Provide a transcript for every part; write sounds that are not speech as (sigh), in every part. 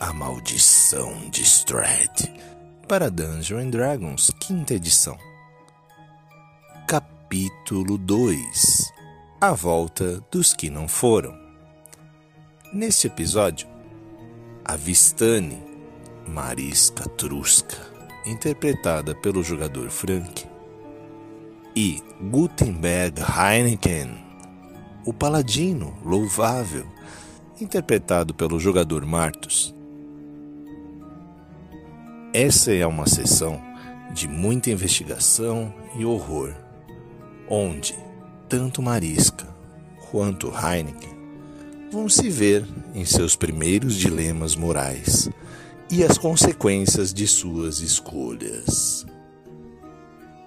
A Maldição de Strad para Dungeons Dragons, quinta edição. Capítulo 2 A Volta dos que não foram. Neste episódio, a Vistani, Marisca Trusca, interpretada pelo jogador Frank, e Gutenberg Heineken, o paladino louvável, interpretado pelo jogador Martus, essa é uma sessão de muita investigação e horror, onde tanto Marisca quanto Heineken vão se ver em seus primeiros dilemas morais e as consequências de suas escolhas.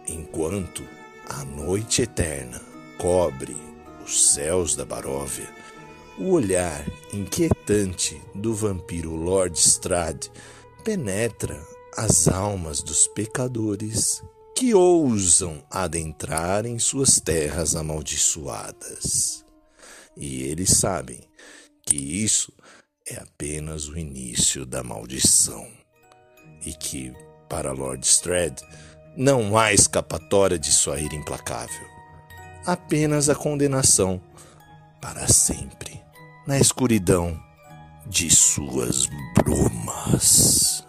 Enquanto a noite eterna cobre os céus da Baróvia, o olhar inquietante do vampiro Lord Strad penetra as almas dos pecadores que ousam adentrar em suas terras amaldiçoadas. E eles sabem que isso é apenas o início da maldição e que, para Lord Strad, não há escapatória de sua ira implacável, apenas a condenação para sempre na escuridão de suas brumas.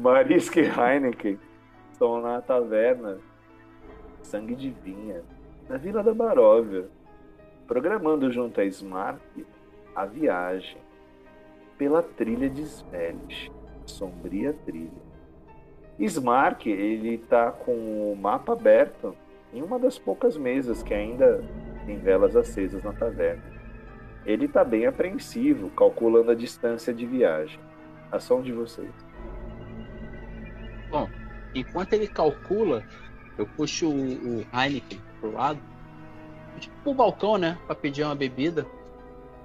Marisca e Heineken estão na taverna Sangue de Vinha, na Vila da Baróvia, programando junto a Smart a viagem pela trilha de Svelish, sombria trilha. Smart ele está com o mapa aberto em uma das poucas mesas que ainda tem velas acesas na taverna. Ele está bem apreensivo, calculando a distância de viagem. Ação de vocês. Bom, enquanto ele calcula, eu puxo o, o Heineken pro lado, tipo pro balcão, né, para pedir uma bebida.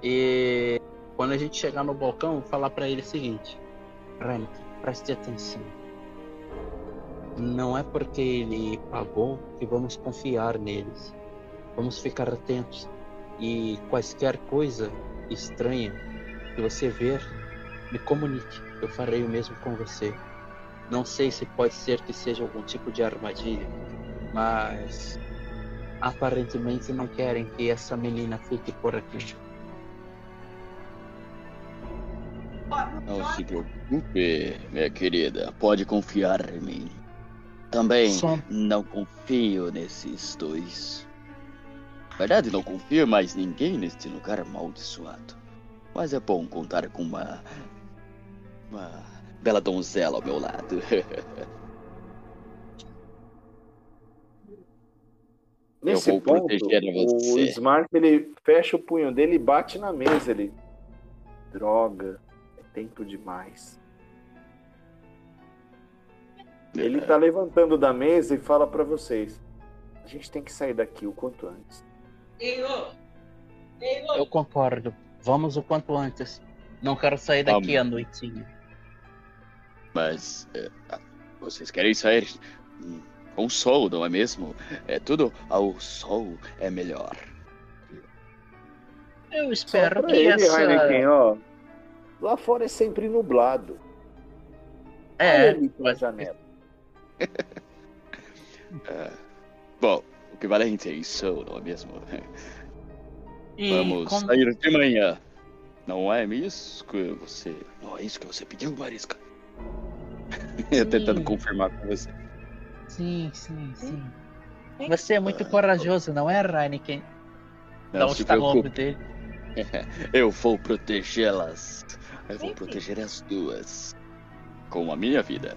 E quando a gente chegar no balcão, falar para ele o seguinte: Heineken, preste atenção. Não é porque ele pagou que vamos confiar neles. Vamos ficar atentos e quaisquer coisa estranha que você ver, me comunique. Eu farei o mesmo com você. Não sei se pode ser que seja algum tipo de armadilha, mas aparentemente não querem que essa menina fique por aqui. Não se preocupe, minha querida. Pode confiar em mim. Também Só- não confio nesses dois. Na verdade, não confio mais ninguém neste lugar amaldiçoado. Mas é bom contar com uma. Uma bela donzela ao meu lado. (laughs) Nesse vou ponto, proteger o você. Smart ele fecha o punho dele e bate na mesa. Ele. Droga, é tempo demais. Ele tá levantando da mesa e fala pra vocês: a gente tem que sair daqui o quanto antes. Eu concordo. Vamos o quanto antes. Não quero sair daqui Vamos. à noitinha. Mas. é, vocês querem sair com sol, não é mesmo? É tudo ao sol é melhor. Eu espero que ele, essa. Heineken, ó. Lá fora é sempre nublado. É, pela mas- janela. (laughs) Bom, o que vale é a intenção, não é mesmo? e Vamos como- sair de manhã. Não é isso que você. Não é isso que você pediu, Marisca? (laughs) Tentando confirmar com você. Sim, sim, sim. Você é muito corajoso, não é, Heineken? Dá Não um se ombro preocupe, dele. (laughs) eu vou protegê-las. Eu vou proteger as duas. Com a minha vida.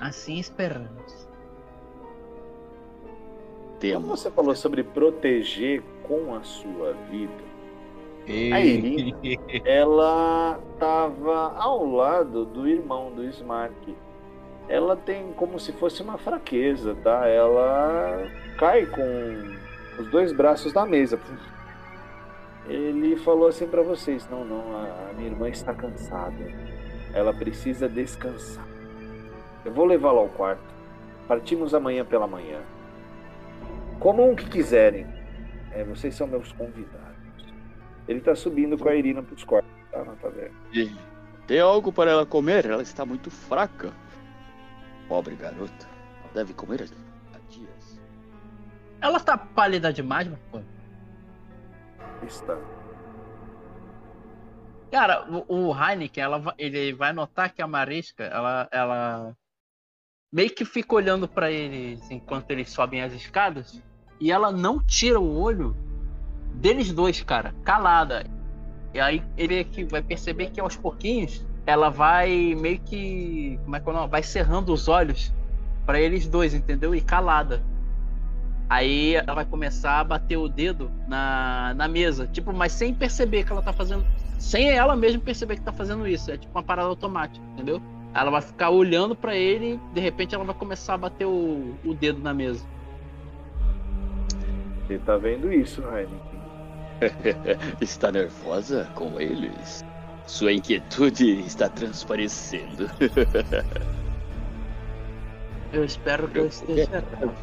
Assim esperamos. Temos. você falou sobre proteger com a sua vida, Irina, (laughs) ela tava ao lado do irmão do Smart. Ela tem como se fosse uma fraqueza, tá? Ela cai com os dois braços na mesa. Ele falou assim pra vocês: Não, não, a a minha irmã está cansada. Ela precisa descansar. Eu vou levá-la ao quarto. Partimos amanhã pela manhã. Comam o que quiserem. É, vocês são meus convidados. Ele tá subindo com a Irina pros quartos, tá na taverna. Tem algo para ela comer? Ela está muito fraca. Pobre garota. Ela deve comer há dias. Ela tá pálida demais, pô. Está. Cara, o, o Heineken, ela, ele vai notar que a Marisca, ela, ela meio que fica olhando pra eles enquanto eles sobem as escadas e ela não tira o olho deles dois, cara, calada. E aí ele é que vai perceber que aos pouquinhos ela vai meio que, como é que é o nome? Vai cerrando os olhos pra eles dois, entendeu? E calada. Aí ela vai começar a bater o dedo na, na mesa, tipo, mas sem perceber que ela tá fazendo sem ela mesma perceber que tá fazendo isso. É tipo uma parada automática, entendeu? Ela vai ficar olhando pra ele e de repente ela vai começar a bater o, o dedo na mesa. Você tá vendo isso, Heineken? (laughs) Está nervosa com eles? Sua inquietude está transparecendo. (laughs) Eu espero que eu esteja (laughs) errado.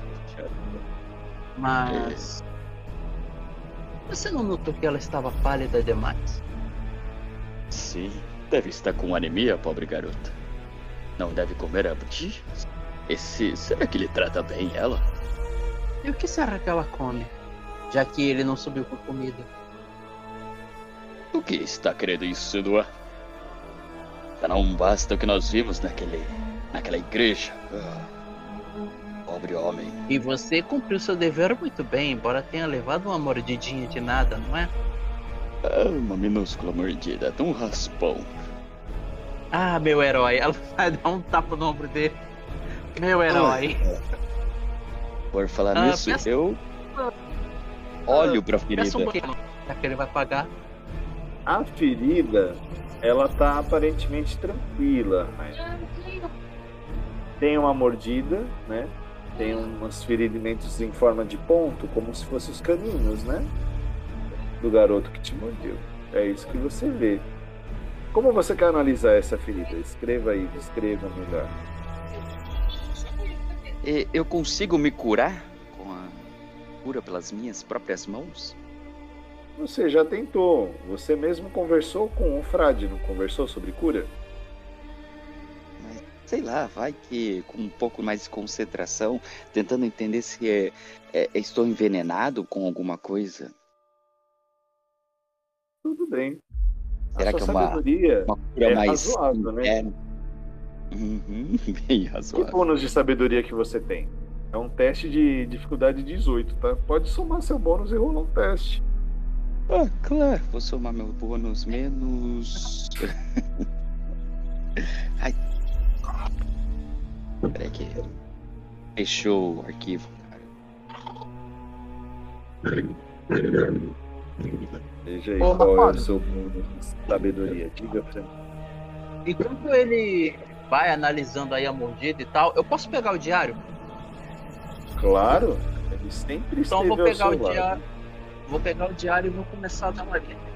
Mas. Você não notou que ela estava pálida demais? Sim, deve estar com anemia, pobre garota. Não deve comer há dias? Esse. Será que ele trata bem ela? E o que será que ela come? Já que ele não subiu com comida. O que está querendo insinuar? Não basta o que nós vimos naquele. naquela igreja. Ah, pobre homem. E você cumpriu seu dever muito bem, embora tenha levado uma mordidinha de nada, não é? Ah, uma minúscula mordida, um raspão. Ah, meu herói. Ela (laughs) vai dar um tapa no ombro dele. Meu herói. Por falar Ah, nisso, peça- eu. Olho pra ferida. Um. Já que ele vai pagar. A ferida, ela tá aparentemente tranquila, Heineken. Tem uma mordida, né? Tem umas ferimentos em forma de ponto, como se fossem os caninhos, né? Do garoto que te mordeu. É isso que você vê. Como você quer analisar essa ferida? Escreva aí, descreva melhor. E Eu consigo me curar cura pelas minhas próprias mãos? Você já tentou. Você mesmo conversou com o Frade, não conversou sobre cura? Mas sei lá, vai que com um pouco mais de concentração, tentando entender se é, é- estou envenenado com alguma coisa. Tudo bem. Será que é uma- Uma cura É mais razoável, né? Uhum, (laughs) bem Que razoável. bônus de sabedoria que você tem? É um teste de dificuldade 18, tá? Pode somar seu bônus e rolar um teste. Ah, claro, vou somar meu bônus menos. (laughs) Ai. Peraí que. Fechou o arquivo, cara. Veja aí Ô, qual é o seu bônus de sabedoria. Diga pra mim. Enquanto ele vai analisando aí a mordida e tal, eu posso pegar o diário? Claro, ele sempre Então esteve eu vou ao pegar seu o lado. diário. Vou pegar o diário e vou começar a dar uma lida.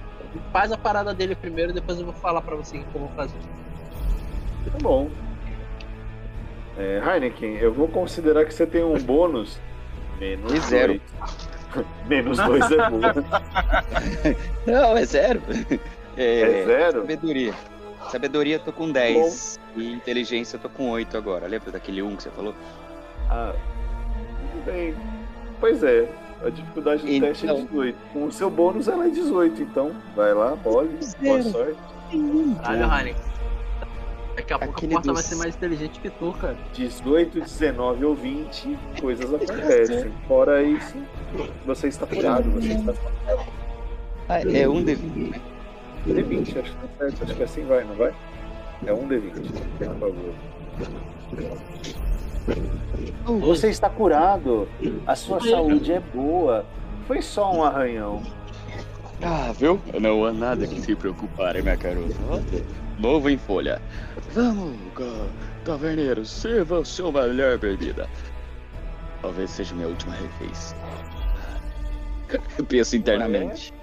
Faz a parada dele primeiro, depois eu vou falar pra você o que eu vou fazer. Tá bom. É, Heineken, eu vou considerar que você tem um bônus menos De zero. dois. (laughs) menos dois é bom. (laughs) Não, é zero. É zero? Sabedoria. Sabedoria eu tô com 10. E inteligência eu tô com 8 agora. Lembra daquele 1 que você falou? Ah, tudo bem. Pois é, a dificuldade do Então- teste é 18. Com o seu bônus ela é 18, então vai lá, role, boa sorte. Caralho, Rani. Daqui a pouco Aquele a porta vai dos- ser mais inteligente que tu, cara. 18, 19 ou 20, coisas (laughs) acontecem. Fora isso, você está curado, você está Ah, é um D20, né? D20, acho que tá certo, acho que assim vai, não vai? É um D20, por favor. Você está curado, a sua saúde é boa. Foi só um arranhão. Ah, viu? Não há nada que se preocupar, minha garota. Novo em folha. Vamos, taverneiro, sirva o seu melhor bebida. Talvez seja minha última refeição. Eu penso internamente.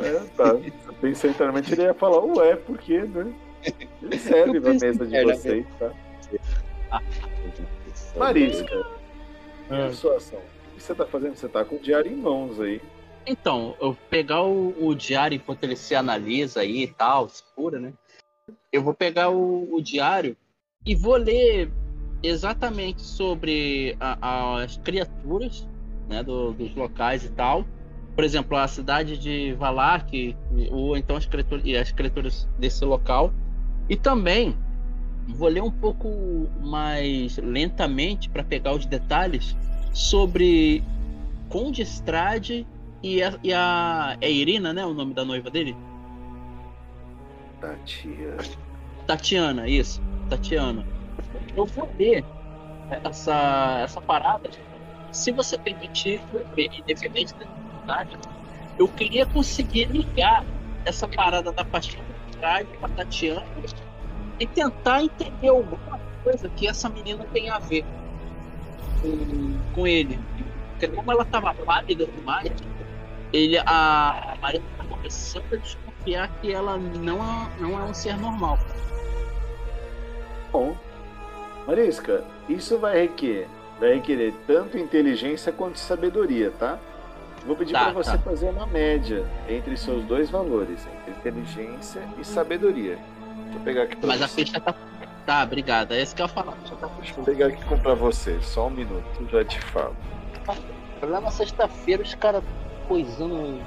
É, tá. Eu pensei internamente ele ia falar, ué, por quê, né? Ele serve na mesa de vocês, tá? Marisca, e a sua ação? O que você tá fazendo? Você tá com o diário em mãos aí. Então, eu pegar o, o diário enquanto ele se analisa aí e tal, se cura, né? Eu vou pegar o, o diário e vou ler exatamente sobre a- as criaturas né, do- dos locais e tal. Por exemplo, a cidade de Valak, ou então as criaturas, e as criaturas desse local. E também vou ler um pouco mais lentamente para pegar os detalhes sobre Conde Strade e a, e a é Irina, né? O nome da noiva dele? Tatiana. Tatiana, isso. Tatiana. Eu vou ler essa, essa parada. Se você permitir, independente da dificuldade, eu queria conseguir ligar essa parada da paixão do Strade com a Tatiana e tentar entender alguma coisa que essa menina tem a ver com, com ele. Porque como ela estava pálida demais, ele, a, a Maria tá começando a desconfiar que ela não é, não é um ser normal. Bom, Marisca, isso vai requerer, vai requerer tanto inteligência quanto sabedoria, tá? Vou pedir Tá, para você tá. fazer uma média entre seus dois valores, entre inteligência e sabedoria. Eu pegar aqui pra Mas a ficha tá. Tá, obrigado. É isso que eu ia falar. Tá eu pegar aqui pra você, só um minuto, já te falo. Problema é sexta-feira, os caras coisando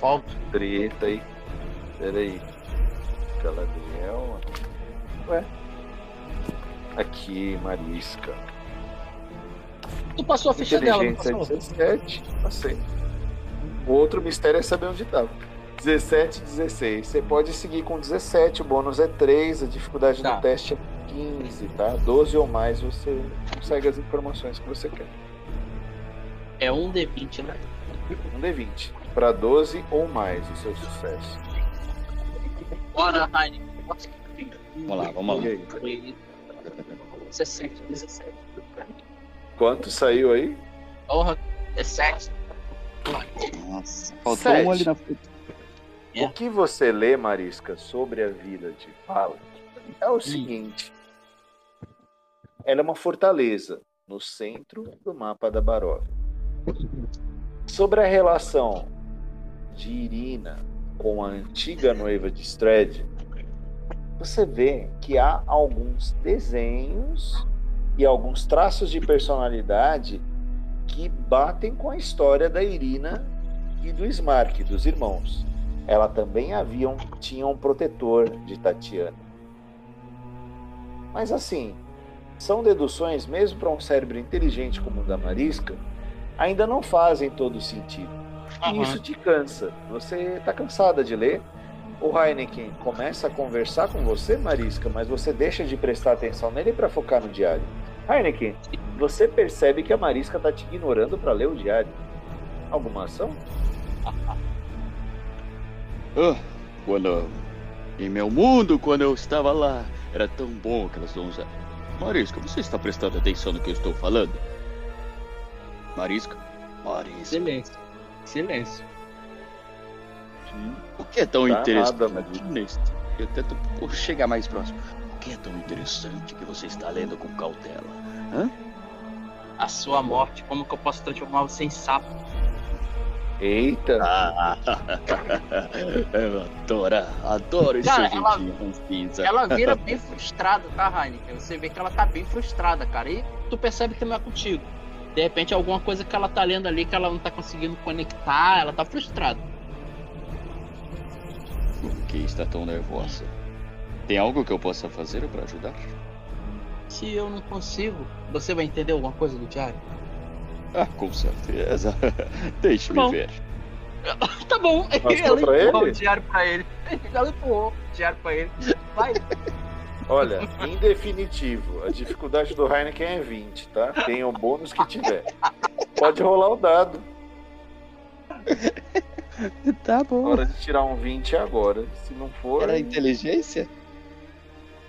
foto. Treta aí. Pera aí. Galadriel. Ué? Aqui, Marisca. Tu passou a ficha dela, não passou? 17, passei. O outro mistério é saber onde tava. 17 16. Você pode seguir com 17, o bônus é 3, a dificuldade Tá. do teste é 15, tá? 12 ou mais você consegue as informações que você quer. É um D20, né? Um D20. Para 12 ou mais o seu sucesso. Bora, Heine. Vamos lá, vamos lá. E aí? Foi 17, 17. Quanto saiu aí? Porra, é 7. Nossa, faltou Sete. um ali na frente. O que você lê, Marisca, sobre a vida de Valak é o seguinte. Ela é uma fortaleza no centro do mapa da Baróvia. Sobre a relação de Irina com a antiga noiva de Stred, você vê que há alguns desenhos e alguns traços de personalidade que batem com a história da Irina e do Smark, dos irmãos. Ela também havia um, tinha um protetor de Tatiana. Mas assim, são deduções, mesmo para um cérebro inteligente como o da Marisca, ainda não fazem todo sentido. E isso te cansa. Você está cansada de ler. O Heineken começa a conversar com você, Marisca, mas você deixa de prestar atenção nele para focar no diário. Heineken, você percebe que a Marisca está te ignorando para ler o diário. Alguma ação? (laughs) Ah, quando. Em meu mundo, quando eu estava lá, era tão bom aquelas donzelas. Marisca, você está prestando atenção no que eu estou falando? Marisca? Marisca. Silêncio. Silêncio. O que é tão Tá interessante nada, mas- neste? Eu tento pô, chegar mais próximo. O que é tão interessante que você está lendo com cautela? A sua morte, como que eu posso transformar você em sapo? Eita! Ah, (laughs) eu adoro, adoro esse Cara, ela- jeitinho ranzinza. Ela vira bem frustrada, tá, Heineken? Você vê que ela tá bem frustrada, cara. E tu percebe que não é contigo. De repente, alguma coisa que ela tá lendo ali que ela não tá conseguindo conectar, ela tá frustrada. Por que está tão nervosa? Tem algo que eu possa fazer para ajudar? Se eu não consigo, você vai entender alguma coisa do diário? Ah, com certeza. (laughs) Deixe-me ver. (laughs) Tá bom. Mostrou ela pra empurrou ele? o diário pra ele. (laughs) Ela empurrou o diário pra ele. Vai. Olha, em definitivo, a dificuldade do Heineken é 20, tá? Tem o bônus que tiver. Pode rolar o dado. Tá A bom. hora de tirar um 20 é agora. Se não for. Era inteligência?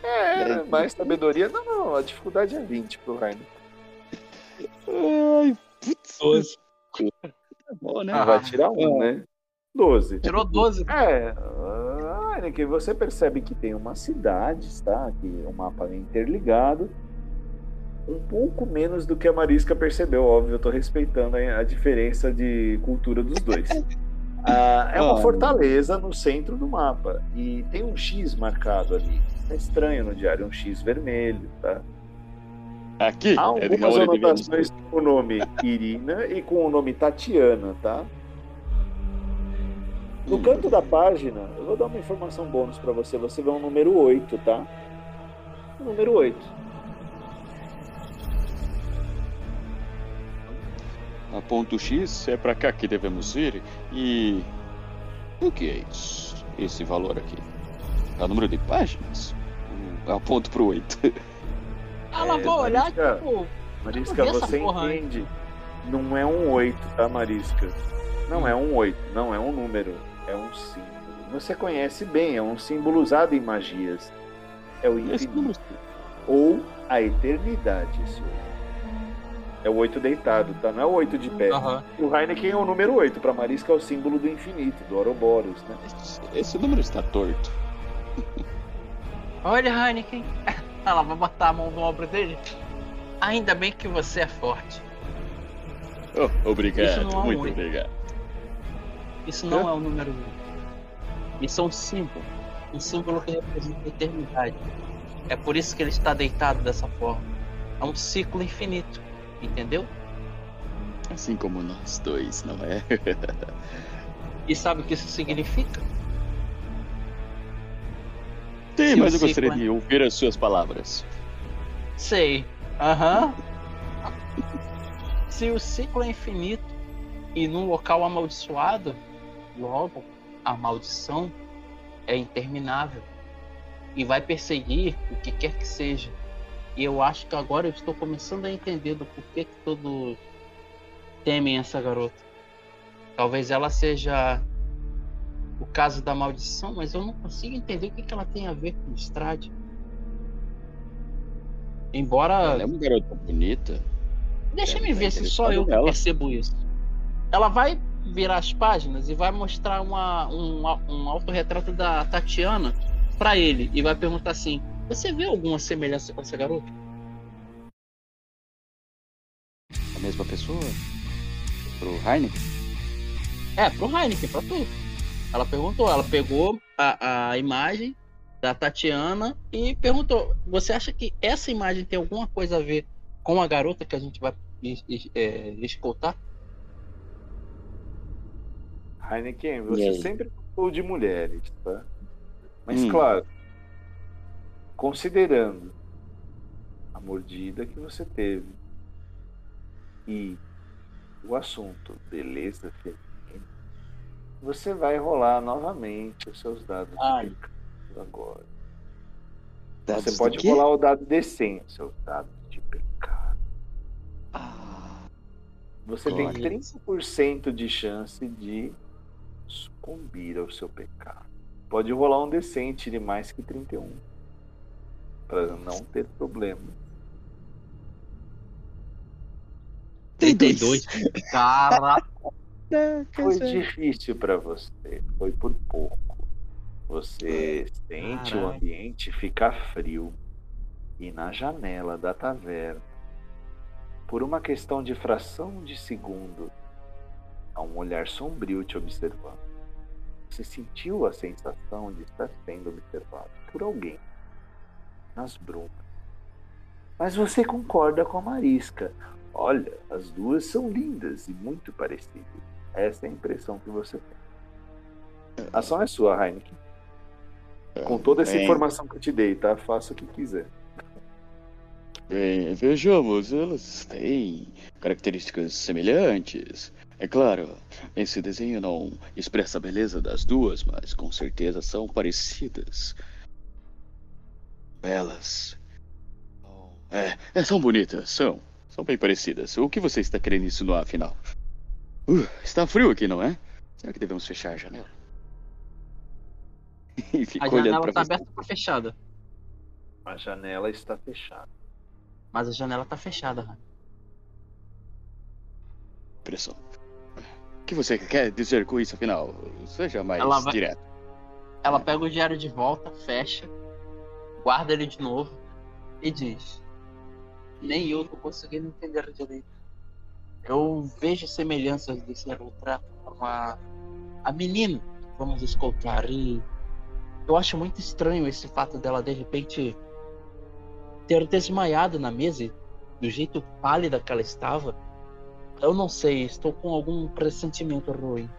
É, mais sabedoria. Não, não, a dificuldade é 20 pro Heineken. Ai, putz. Tá bom, né? Ah, vai tirar um, né? 12. Tirou 12. É, ah, Heineken, você percebe que tem uma cidade, tá? Que o mapa é interligado. um pouco menos do que a Marisca percebeu, óbvio, eu tô respeitando a diferença de cultura dos dois. (laughs) Ah, é uma fortaleza no centro do mapa e tem um X marcado ali. É estranho no diário, um X vermelho, tá? Aqui? Há algumas anotações com o nome Irina e com o nome Tatiana, tá? No canto da página, eu vou dar uma informação bônus para você. Você vê um número 8, tá? O número 8. A ponto X é para cá que devemos ir. E. O que é isso? Esse valor aqui? É o número de páginas? Aponto pro 8. (laughs) Ela é, vai olhar, Marisca, tipo. Marisca, você entende? Não é um 8, tá, Marisca? Não é um 8, não é um número, é um símbolo. Você conhece bem, é um símbolo usado em magias. É o infinito. Ou a eternidade, esse 8. É o 8 deitado, tá? Não é o 8 de pé. Uhum. O Heineken é o número 8, pra Marisca é o símbolo do infinito, do Ouroboros, né? Esse, esse número está torto. Olha, Heineken. (laughs) Ela vai botar a mão no ombro dele. Ainda bem que você é forte. Oh, obrigado, é muito um obrigado. Isso não é o número 1. Um. Isso é um símbolo. Um símbolo que representa a eternidade. É por isso que ele está deitado dessa forma. É um ciclo infinito. Entendeu? Assim como nós dois, não é? (laughs) e sabe o que isso significa? Se mas eu gostaria de ouvir as suas palavras. Sei. Aham. Uhum. (laughs) Se o ciclo é infinito e num local amaldiçoado, logo a maldição é interminável e vai perseguir o que quer que seja. E eu acho que agora eu estou começando a entender do porquê que todos temem essa garota. Talvez ela seja o caso da maldição, mas eu não consigo entender o que, que ela tem a ver com o Strade. Embora. Ela é uma garota bonita. Deixa me ver se só eu percebo isso. Ela vai virar as páginas e vai mostrar uma, um, um autorretrato da Tatiana para ele e vai perguntar assim: Você vê alguma semelhança com essa garota? A mesma pessoa? Pro Heineken? É, pro Heineken, pra tu. Ela perguntou, ela pegou a, a imagem da Tatiana e perguntou: Você acha que essa imagem tem alguma coisa a ver com a garota que a gente vai é, escoltar? Heineken, você sempre falou de mulheres, tá? Mas hum. claro, considerando a mordida que você teve e o assunto beleza feminina, você vai rolar novamente os seus dados Ai. de pecado agora. Dados você pode rolar o dado decente, seus dados de pecado. Ah, você tem 30% de chance de sucumbir ao seu pecado. Pode rolar um decente de mais que 31. Para não ter problema. 32. (laughs) Caraca. Foi difícil para você. Foi por pouco. Você sente o ambiente ficar frio. E na janela da taverna, por uma questão de fração de segundo, a um olhar sombrio te observando. Você sentiu a sensação de estar sendo observado por alguém nas brumas. Mas você concorda com a Marisca. Olha, as duas são lindas e muito parecidas. Essa é a impressão que você tem. A ação é sua, Heineken. Com toda essa informação que eu te dei, tá? Faça o que quiser. Bem, vejamos, elas têm características semelhantes. É claro, esse desenho não expressa a beleza das duas, mas com certeza são parecidas. Belas. É, é, são bonitas, são. São bem parecidas. O que você está querendo insinuar, afinal? Uh, está frio aqui, não é? Será que devemos fechar a janela? (laughs) a janela está aberta ou fechada? A janela está fechada. Mas a janela está fechada, Rani. Pressão. O que você quer dizer com isso, afinal? Seja mais ela vai... direto. Ela pega o diário de volta, fecha, guarda ele de novo e diz: Nem eu tô conseguindo entender direito. Eu vejo semelhanças desse com a, a menina vamos escoltar e eu acho muito estranho esse fato dela de repente ter desmaiado na mesa do jeito pálida que ela estava. Eu não sei, estou com algum pressentimento ruim.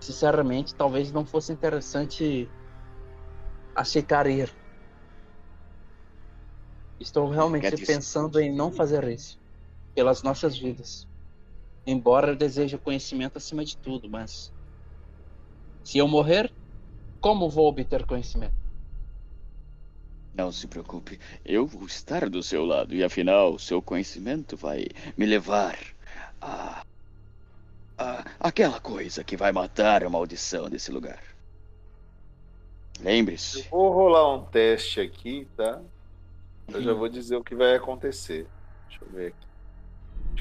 Sinceramente, talvez não fosse interessante aceitar ir. Estou realmente pensando em não fazer isso pelas nossas vidas. Embora eu deseje conhecimento acima de tudo, mas se eu morrer, como vou obter conhecimento? Não se preocupe, eu vou estar do seu lado e afinal, seu conhecimento vai me levar a, a aquela coisa que vai matar a maldição desse lugar. Lembre-se. Vou rolar um teste aqui, tá? Eu já vou dizer o que vai acontecer. Deixa eu ver aqui.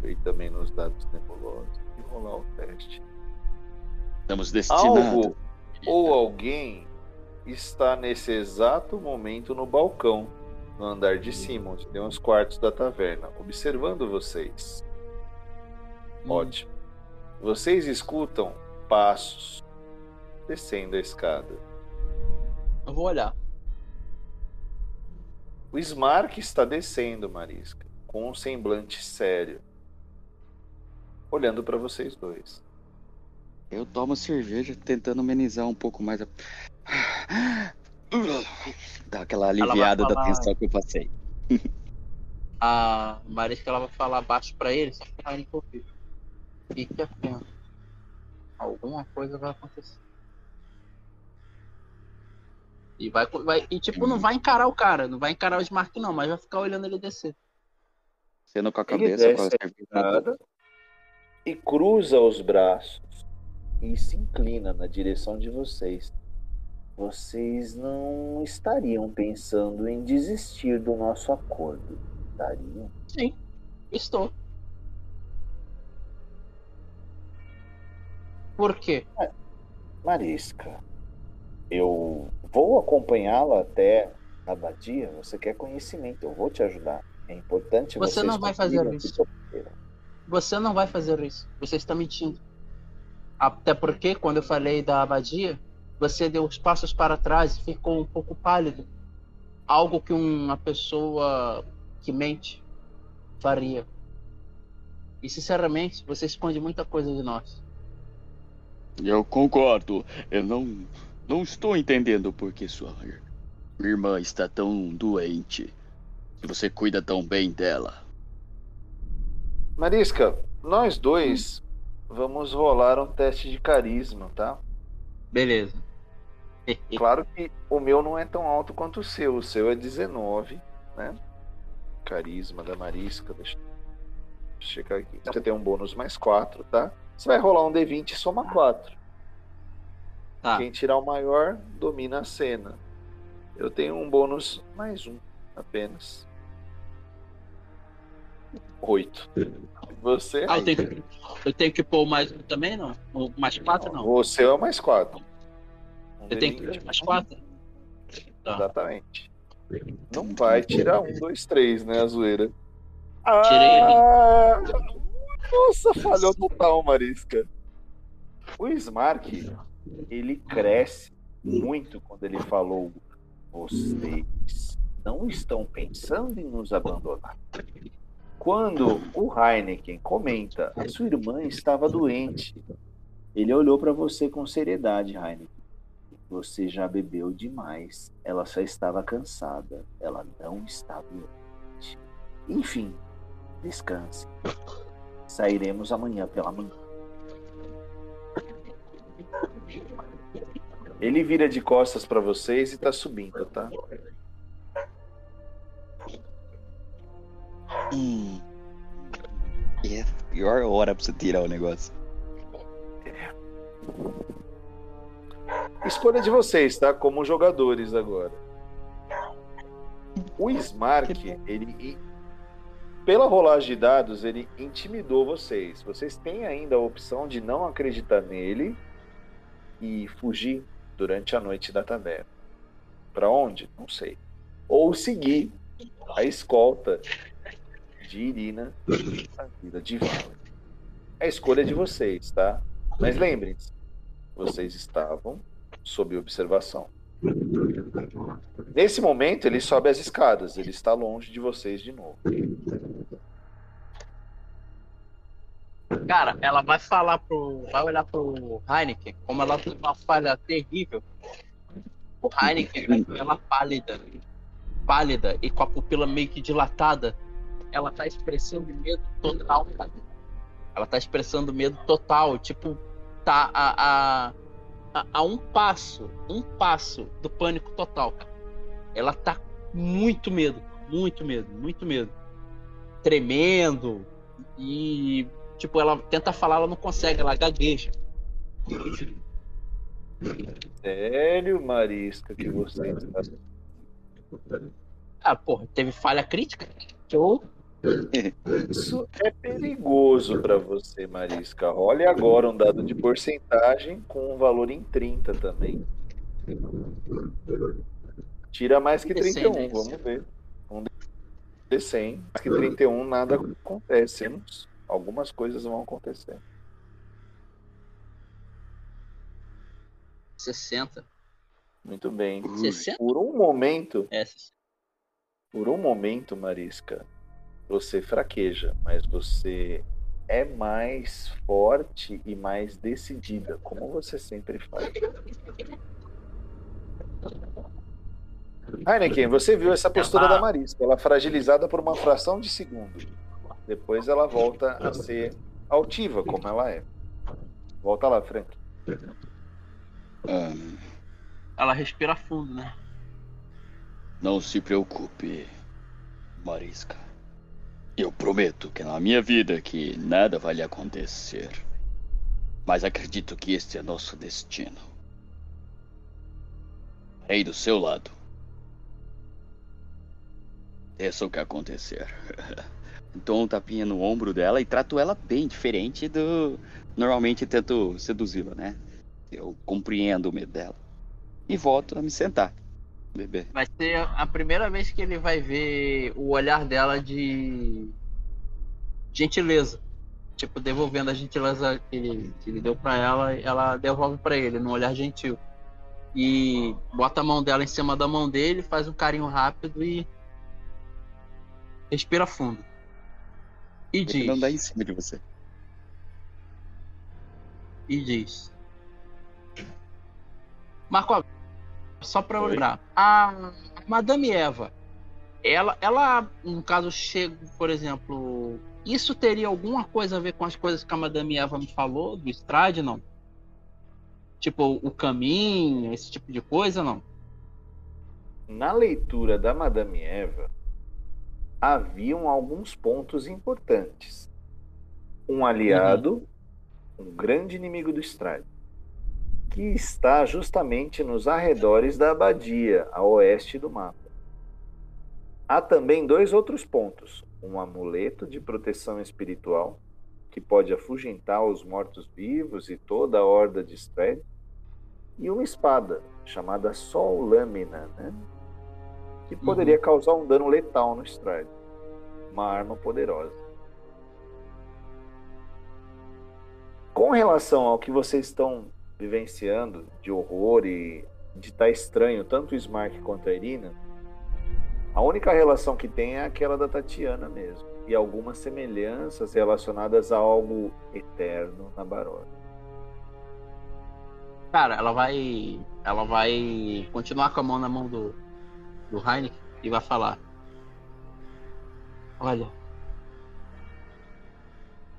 Ir também nos dados nebulosos e rolar o teste. Estamos destinados. Algo ou alguém está nesse exato momento no balcão, no andar de cima, onde tem os quartos da taverna, observando vocês. Hum. Ótimo. Vocês escutam passos descendo a escada. Eu vou olhar. O Smark está descendo, Marisca, com um semblante sério, olhando para vocês dois. Eu tomo cerveja tentando amenizar um pouco mais a. (sighs) Dá aquela aliviada falar... da tensão que eu passei. (laughs) a Marisca ela vai falar baixo para ele, só pra ele ouvir. Fique atento. Alguma coisa vai acontecer. E vai, vai e tipo, não vai encarar o cara, não vai encarar o Smart não, mas vai ficar olhando ele descer. Sendo com a cabeça com a e cruza os braços e se inclina na direção de vocês. Vocês não estariam pensando em desistir do nosso acordo, estariam? Sim, estou. Por quê? Marisca, eu vou acompanhá-la até a abadia. Você quer conhecimento, eu vou te ajudar. É importante você não vai fazer isso. Você não vai fazer isso. Você está mentindo. Até porque quando eu falei da abadia, você deu os passos para trás e ficou um pouco pálido. Algo que uma pessoa que mente faria. E sinceramente, você esconde muita coisa de nós. Eu concordo. Eu não não estou entendendo por que sua irmã está tão doente. Você cuida tão bem dela. Marisca, nós dois hum. vamos rolar um teste de carisma, tá? Beleza. (laughs) (laughs) claro que o meu não é tão alto quanto o seu. O seu é 19, né? Carisma da Marisca. Deixa eu checar aqui. Você tem um bônus mais 4, tá? Você vai rolar um D20 e soma 4. Tá. Quem tirar o maior domina a cena. Eu tenho um bônus mais um apenas. Oito. Você? Ah, eu tenho, que, eu tenho que pôr mais um também, não? Mais quatro, não? Você é o mais quatro. Um eu tenho que pôr mais quatro? Tá. Exatamente. Não vai tirar um, dois, três, né, a zoeira? Tirei ah, Nossa, falhou total, Marisca. O Smark ele cresce muito quando ele falou: vocês não estão pensando em nos abandonar. Quando o Heineken comenta: a sua irmã estava doente, ele olhou para você com seriedade, Heineken. Você já bebeu demais. Ela só estava cansada. Ela não está doente. Enfim, descanse. Sairemos amanhã pela manhã. Ele vira de costas para vocês e tá subindo, tá? Hum. É pior hora pra você tirar o negócio. É. Escolha de vocês, tá? Como jogadores agora. O Smark, ele. Pela rolagem de dados, ele intimidou vocês. Vocês têm ainda a opção de não acreditar nele e fugir durante a noite da taverna. Para onde? Não sei. Ou seguir a escolta de Irina a vida de Vala. A escolha é de vocês, tá? Mas lembrem-se, vocês estavam sob observação. Nesse momento, ele sobe as escadas, ele está longe de vocês de novo. Cara, ela vai falar pro. Vai olhar pro Heineken, como ela tem uma falha terrível. O Heineken ela pálida. Pálida e com a pupila meio que dilatada. Ela tá expressando medo total. Ela tá expressando medo total. Tipo, tá a, a, a, a um passo, um passo do pânico total, cara. Ela tá muito medo, muito medo, muito medo. Tremendo e Tipo, ela tenta falar, ela não consegue, ela gagueja. Sério, Marisca, que você está. Ah, porra, teve falha crítica? Show. Isso é perigoso para você, Marisca. Olhe agora um dado de porcentagem com um valor em 30 também. Tira mais que 31, vamos ver. Um D100. Mais que 31, nada acontece algumas coisas vão acontecer. 60. Muito bem. 60? Por um momento. É, por um momento, Marisca, você fraqueja, mas você é mais forte e mais decidida, como você sempre faz. Heineken, você viu essa postura da Marisca, ela fragilizada por uma fração de segundo. Depois ela volta a ser altiva, como ela é. Volta lá, Frank. Um... Ela respira fundo, né? Não se preocupe, Marisca. Eu prometo que na minha vida que nada vai lhe acontecer. Mas acredito que este é nosso destino. Rei do seu lado. Desça o que acontecer. dou (laughs) um tapinha no ombro dela e trato ela bem, diferente do. Normalmente tento seduzi-la, né? Eu compreendo o medo dela. E volto a me sentar. Bebê. Vai ser a primeira vez que ele vai ver o olhar dela de gentileza. Tipo, devolvendo a gentileza que ele, que ele deu para ela, ela devolve para ele, num olhar gentil. E bota a mão dela em cima da mão dele, faz um carinho rápido e respira fundo. E diz. Não dá em cima de você. E diz. Marco, só para lembrar, a Madame Eva, ela, ela, no caso, chega, por exemplo, isso teria alguma coisa a ver com as coisas que a Madame Eva me falou do Strade, não? Tipo, o caminho, esse tipo de coisa, não? Na leitura da Madame Eva, haviam alguns pontos importantes. Um aliado, uhum. um grande inimigo do Strade, que está justamente nos arredores da abadia, a oeste do mapa. Há também dois outros pontos: um amuleto de proteção espiritual, que pode afugentar os mortos-vivos e toda a horda de Strade, e uma espada, chamada Sol Lâmina, né? que poderia uhum. causar um dano letal no Stride. Uma arma poderosa. Com relação ao que vocês estão vivenciando de horror e de estar tá estranho, tanto o Smark quanto a Irina, a única relação que tem é aquela da Tatiana mesmo. E algumas semelhanças relacionadas a algo eterno na Barora. Cara, ela vai. Ela vai continuar com a mão na mão do, do Heineken e vai falar. Olha.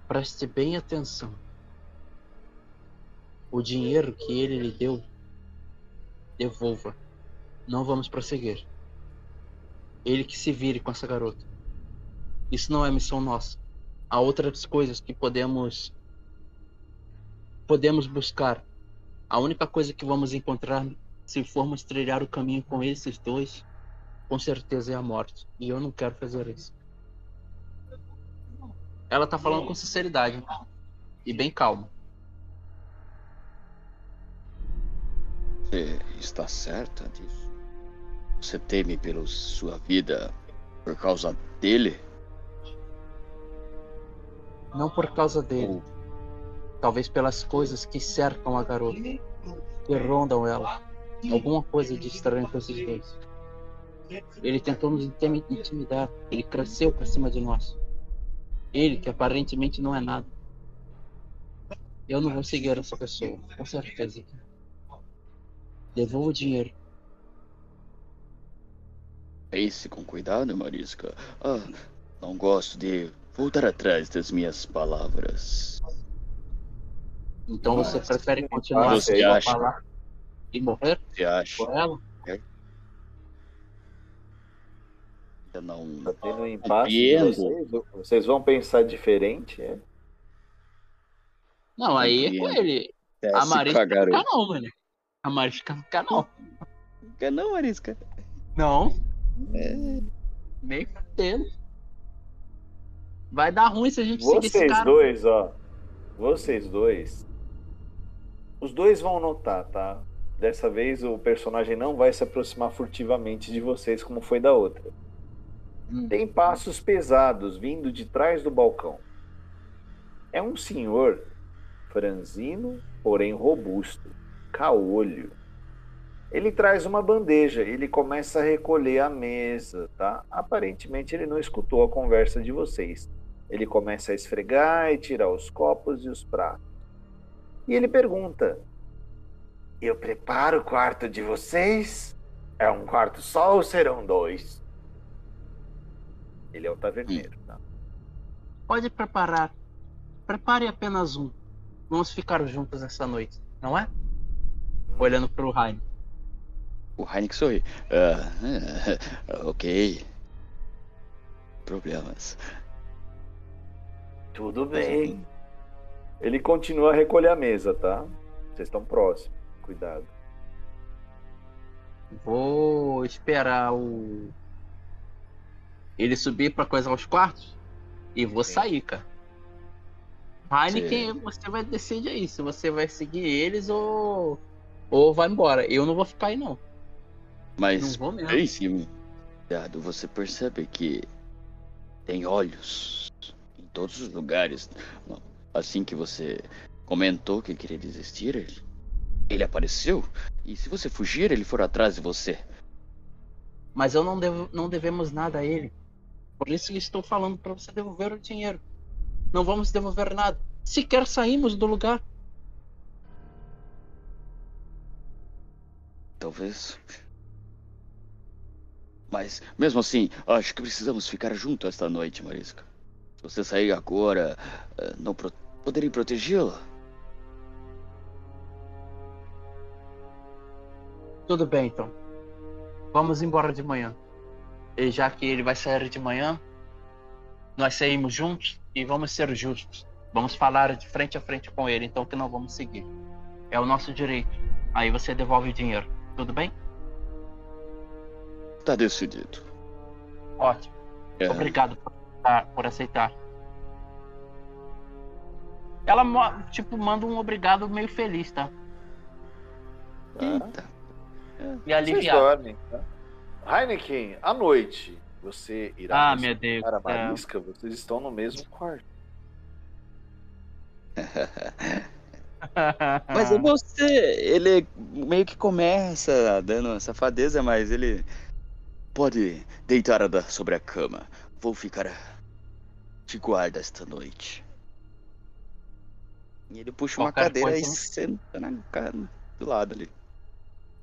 Preste bem atenção. O dinheiro que ele lhe deu, devolva. Não vamos prosseguir. Ele que se vire com essa garota. Isso não é missão nossa. Há outras coisas que podemos podemos buscar. A única coisa que vamos encontrar se formos trilhar o caminho com esses dois com certeza é a morte. E eu não quero fazer isso. Ela tá falando com sinceridade e bem calma. Você está certa disso? Você teme pela sua vida Por causa dele? Não por causa dele. Talvez pelas coisas que cercam a garota, que rondam ela. Alguma coisa de estranho com esses dois. Ele tentou nos intimidar. Ele cresceu pra cima de nós. Ele, que aparentemente não é nada. Eu não vou seguir essa pessoa, com certeza. Devolva o dinheiro. Pense com cuidado, Marisca. Ah, não gosto de voltar atrás das minhas palavras. Então você prefere continuar Você a acha? falar e morrer Você acha? por ela? Eu não. Tá tendo um impasse vocês? Vocês vão pensar diferente, é? Não, aí é com ele. Desce A Marisca com a não garota. fica não, mano. A Marisca não fica não. Quer não, Marisca? Não. É. Nem fudendo. Vai dar ruim se a gente seguir esse Vocês cara. dois, ó. Vocês dois. Os dois vão notar, tá? Dessa vez o personagem não vai se aproximar furtivamente de vocês como foi da outra. Hum. Tem passos pesados vindo de trás do balcão. É um senhor franzino, porém robusto, caolho. Ele traz uma bandeja, ele começa a recolher a mesa, tá? Aparentemente ele não escutou a conversa de vocês. Ele começa a esfregar e tirar os copos e os pratos. E ele pergunta: Eu preparo o quarto de vocês? É um quarto só ou serão dois? Ele é o taverneiro, tá? Pode preparar. Prepare apenas um. Vamos ficar juntos essa noite, não é? Olhando pro Rain. O Heineken sorri. Ah, (laughs) ok. Problemas. Tudo bem. Ele continua a recolher a mesa, tá? Vocês estão próximos. Cuidado. Vou esperar o. Ele subir pra coisar os quartos e vou sair, cara. Heineken, você vai decidir aí se você vai seguir eles ou. Ou vai embora. Eu não vou ficar aí, não. Mas Não vou mesmo. em cima, cuidado, você percebe que tem olhos em todos os lugares. Assim que você comentou que queria desistir, ele, ele apareceu. E se você fugir, ele for atrás de você. Mas eu não, devo, não devemos nada a ele. Por isso que estou falando pra você devolver o dinheiro. Não vamos devolver nada. Sequer saímos do lugar. Talvez. Mas, mesmo assim, acho que precisamos ficar juntos esta noite, Marisca. Se você sair agora, eh, não pro... poderei protegê-la. Tudo bem, então. Vamos embora de manhã. E já que ele vai sair de manhã, nós saímos juntos e vamos ser justos. Vamos falar de frente a frente com ele, então que não vamos seguir. É o nosso direito. Aí você devolve o dinheiro. Tudo bem? Tá decidido. Ótimo. É, Obrigado por aceitar. Por aceitar. Ela, tipo, manda um obrigado meio feliz, tá? Tá? Eita. E Vocês aliviado. dormem, tá? Heineken, à noite, você irá Ah, meu Deus. para a céu. Marisca, vocês estão no mesmo quarto. (laughs) Mas é você, ele meio que começa dando safadeza, mas ele pode deitar sobre a cama. Vou ficar de guarda esta noite. E ele puxa uma Qualquer cadeira coisa, e né? senta na, do lado ali.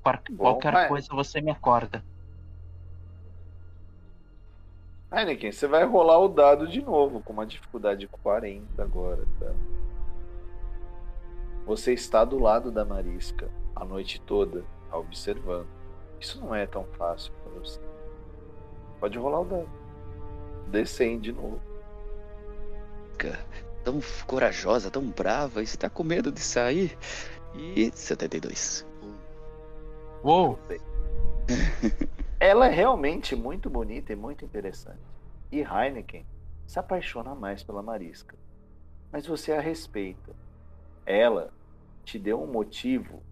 Qual- Bom, Qualquer vai. coisa você me acorda. Heineken, você vai rolar o dado de novo, com uma dificuldade 40 agora, tá? Você está do lado da Marisca a noite toda, tá observando. Isso não é tão fácil para você. Pode rolar o dado. Descende de novo. Tão corajosa, tão brava, está com medo de sair. E 72. Uou! (laughs) Ela é realmente muito bonita e muito interessante. E Heineken se apaixona mais pela Marisca. Mas você a respeita. Ela te deu um motivo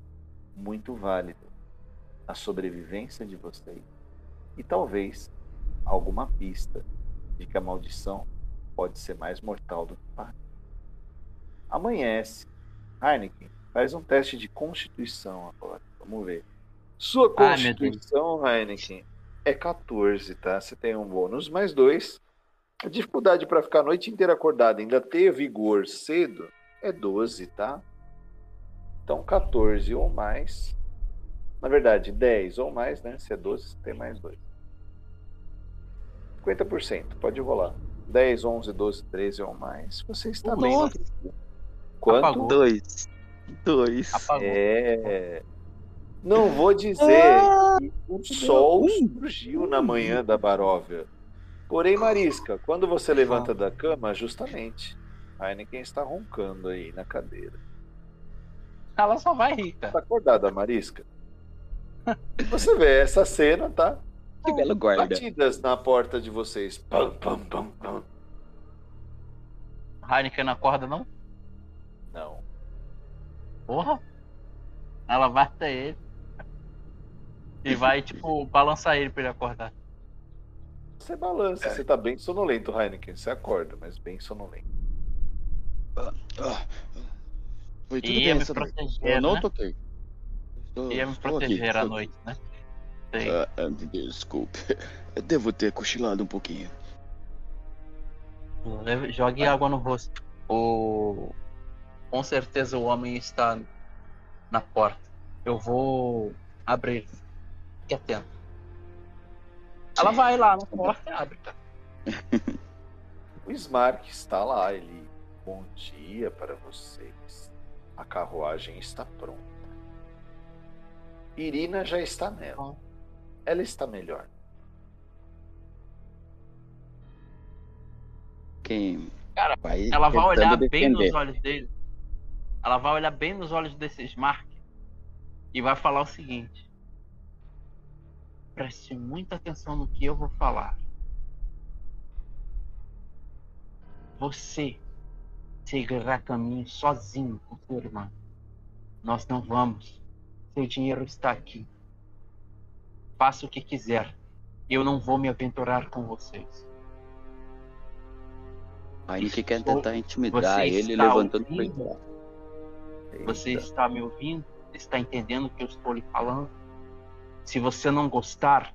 muito válido. A sobrevivência de vocês. E talvez alguma pista de que a maldição pode ser mais mortal do que parece. Amanhece. Heineken, faz um teste de constituição agora. Vamos ver. Sua meu constituição, Heineken, é 14, tá? Você tem um bônus mais dois. A dificuldade para ficar a noite inteira acordado ainda ter vigor cedo é 12, tá? Então 14 ou mais. Na verdade, 10 ou mais, né? Se é 12, você tem mais 2. 50%, pode rolar. 10, 11, 12, 13 ou mais. Você está bem. Quanto? Apagou. Dois. Dois. Apagou. É. Não vou dizer que o sol surgiu na manhã da Baróvia. Porém, Marisca, quando você levanta da cama, justamente, Heineken está roncando aí na cadeira. Ela só vai rica. Tá acordada, Marisca? Você vê essa cena, tá? Que belo guarda. Batidas na porta de vocês. Pam, pam, pam, pam. Heineken não acorda, não? Não. Porra. Ela vai até ele. E vai, tipo, balançar ele pra ele acordar. Você balança, você tá bem sonolento, Heineken. Você acorda, mas bem sonolento. Ah, Foi tudo Ia bem me essa noite. proteger, Eu não né? toquei. Estou- Ia me proteger aqui, à noite, né? Ah, ah, desculpe. Eu devo ter cochilado um pouquinho. Leve- Jogue água no rosto. O... Com certeza o homem está na porta. Eu vou abrir. Fique atento. Ela Sim. vai lá na porta e abre, cara. (laughs) O Smark está lá, ele. Bom dia para vocês. A carruagem está pronta. Irina já está nela. Ela está melhor. Quem Cara, vai Ela vai olhar bem defender. nos olhos dele. Ela vai olhar bem nos olhos desse Smart e vai falar o seguinte: Preste muita atenção no que eu vou falar. Você seguirá caminho sozinho com sua irmã. Nós não vamos. Seu dinheiro está aqui. Faça o que quiser. Eu não vou me aventurar com vocês. A Nick quer tentar intimidar você ele levantando ouvindo? entrar. Você Eita. está me ouvindo? Está entendendo o que eu estou lhe falando? Se você não gostar,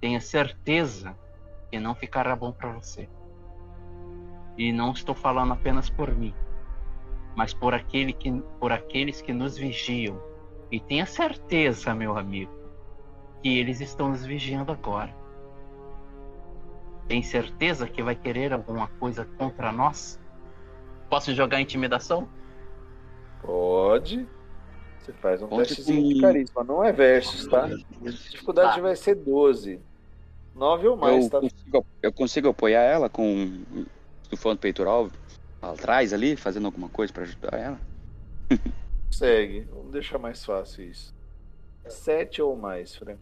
tenha certeza que não ficará bom para você. E não estou falando apenas por mim, mas por, aquele que, por aqueles que nos vigiam. E tenha certeza, meu amigo, que eles estão nos vigiando agora. Tem certeza que vai querer alguma coisa contra nós? Posso jogar intimidação? Pode. Você faz um Conte testezinho de com- carisma. Não é versus, tá? A dificuldade Tá. vai ser 12. 9 ou mais, Eu tá? consigo, eu consigo apoiar ela com estufando o peitoral atrás ali, fazendo alguma coisa pra ajudar ela? (laughs) Segue. Vamos deixar mais fácil isso. 7 ou mais, Frank.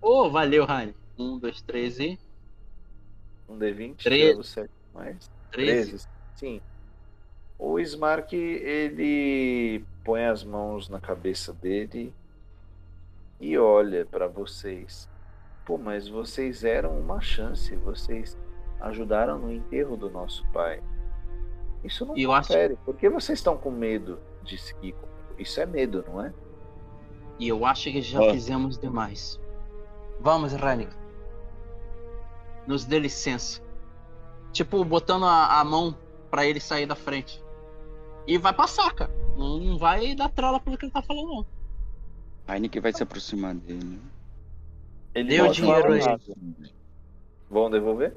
Ô, valeu, Rani. Um, dois, três e. Um D20, Treze. 7 mais. Treze. 13. Sim. O Smark, ele põe as mãos na cabeça dele e olha pra vocês. Pô, mas vocês eram uma chance, vocês ajudaram no enterro do nosso pai. Isso não E eu acho- confere. Por que vocês estão com medo de seguir comigo? Isso é medo, não é? E eu acho que já fizemos demais. Vamos, Reinik. Nos dê licença. Tipo, botando a, a mão pra ele sair da frente. E vai passar, cara. Não, não vai dar trola pelo que ele tá falando, não. A Nick vai se aproximar dele. Ele não dinheiro aí. Vão devolver?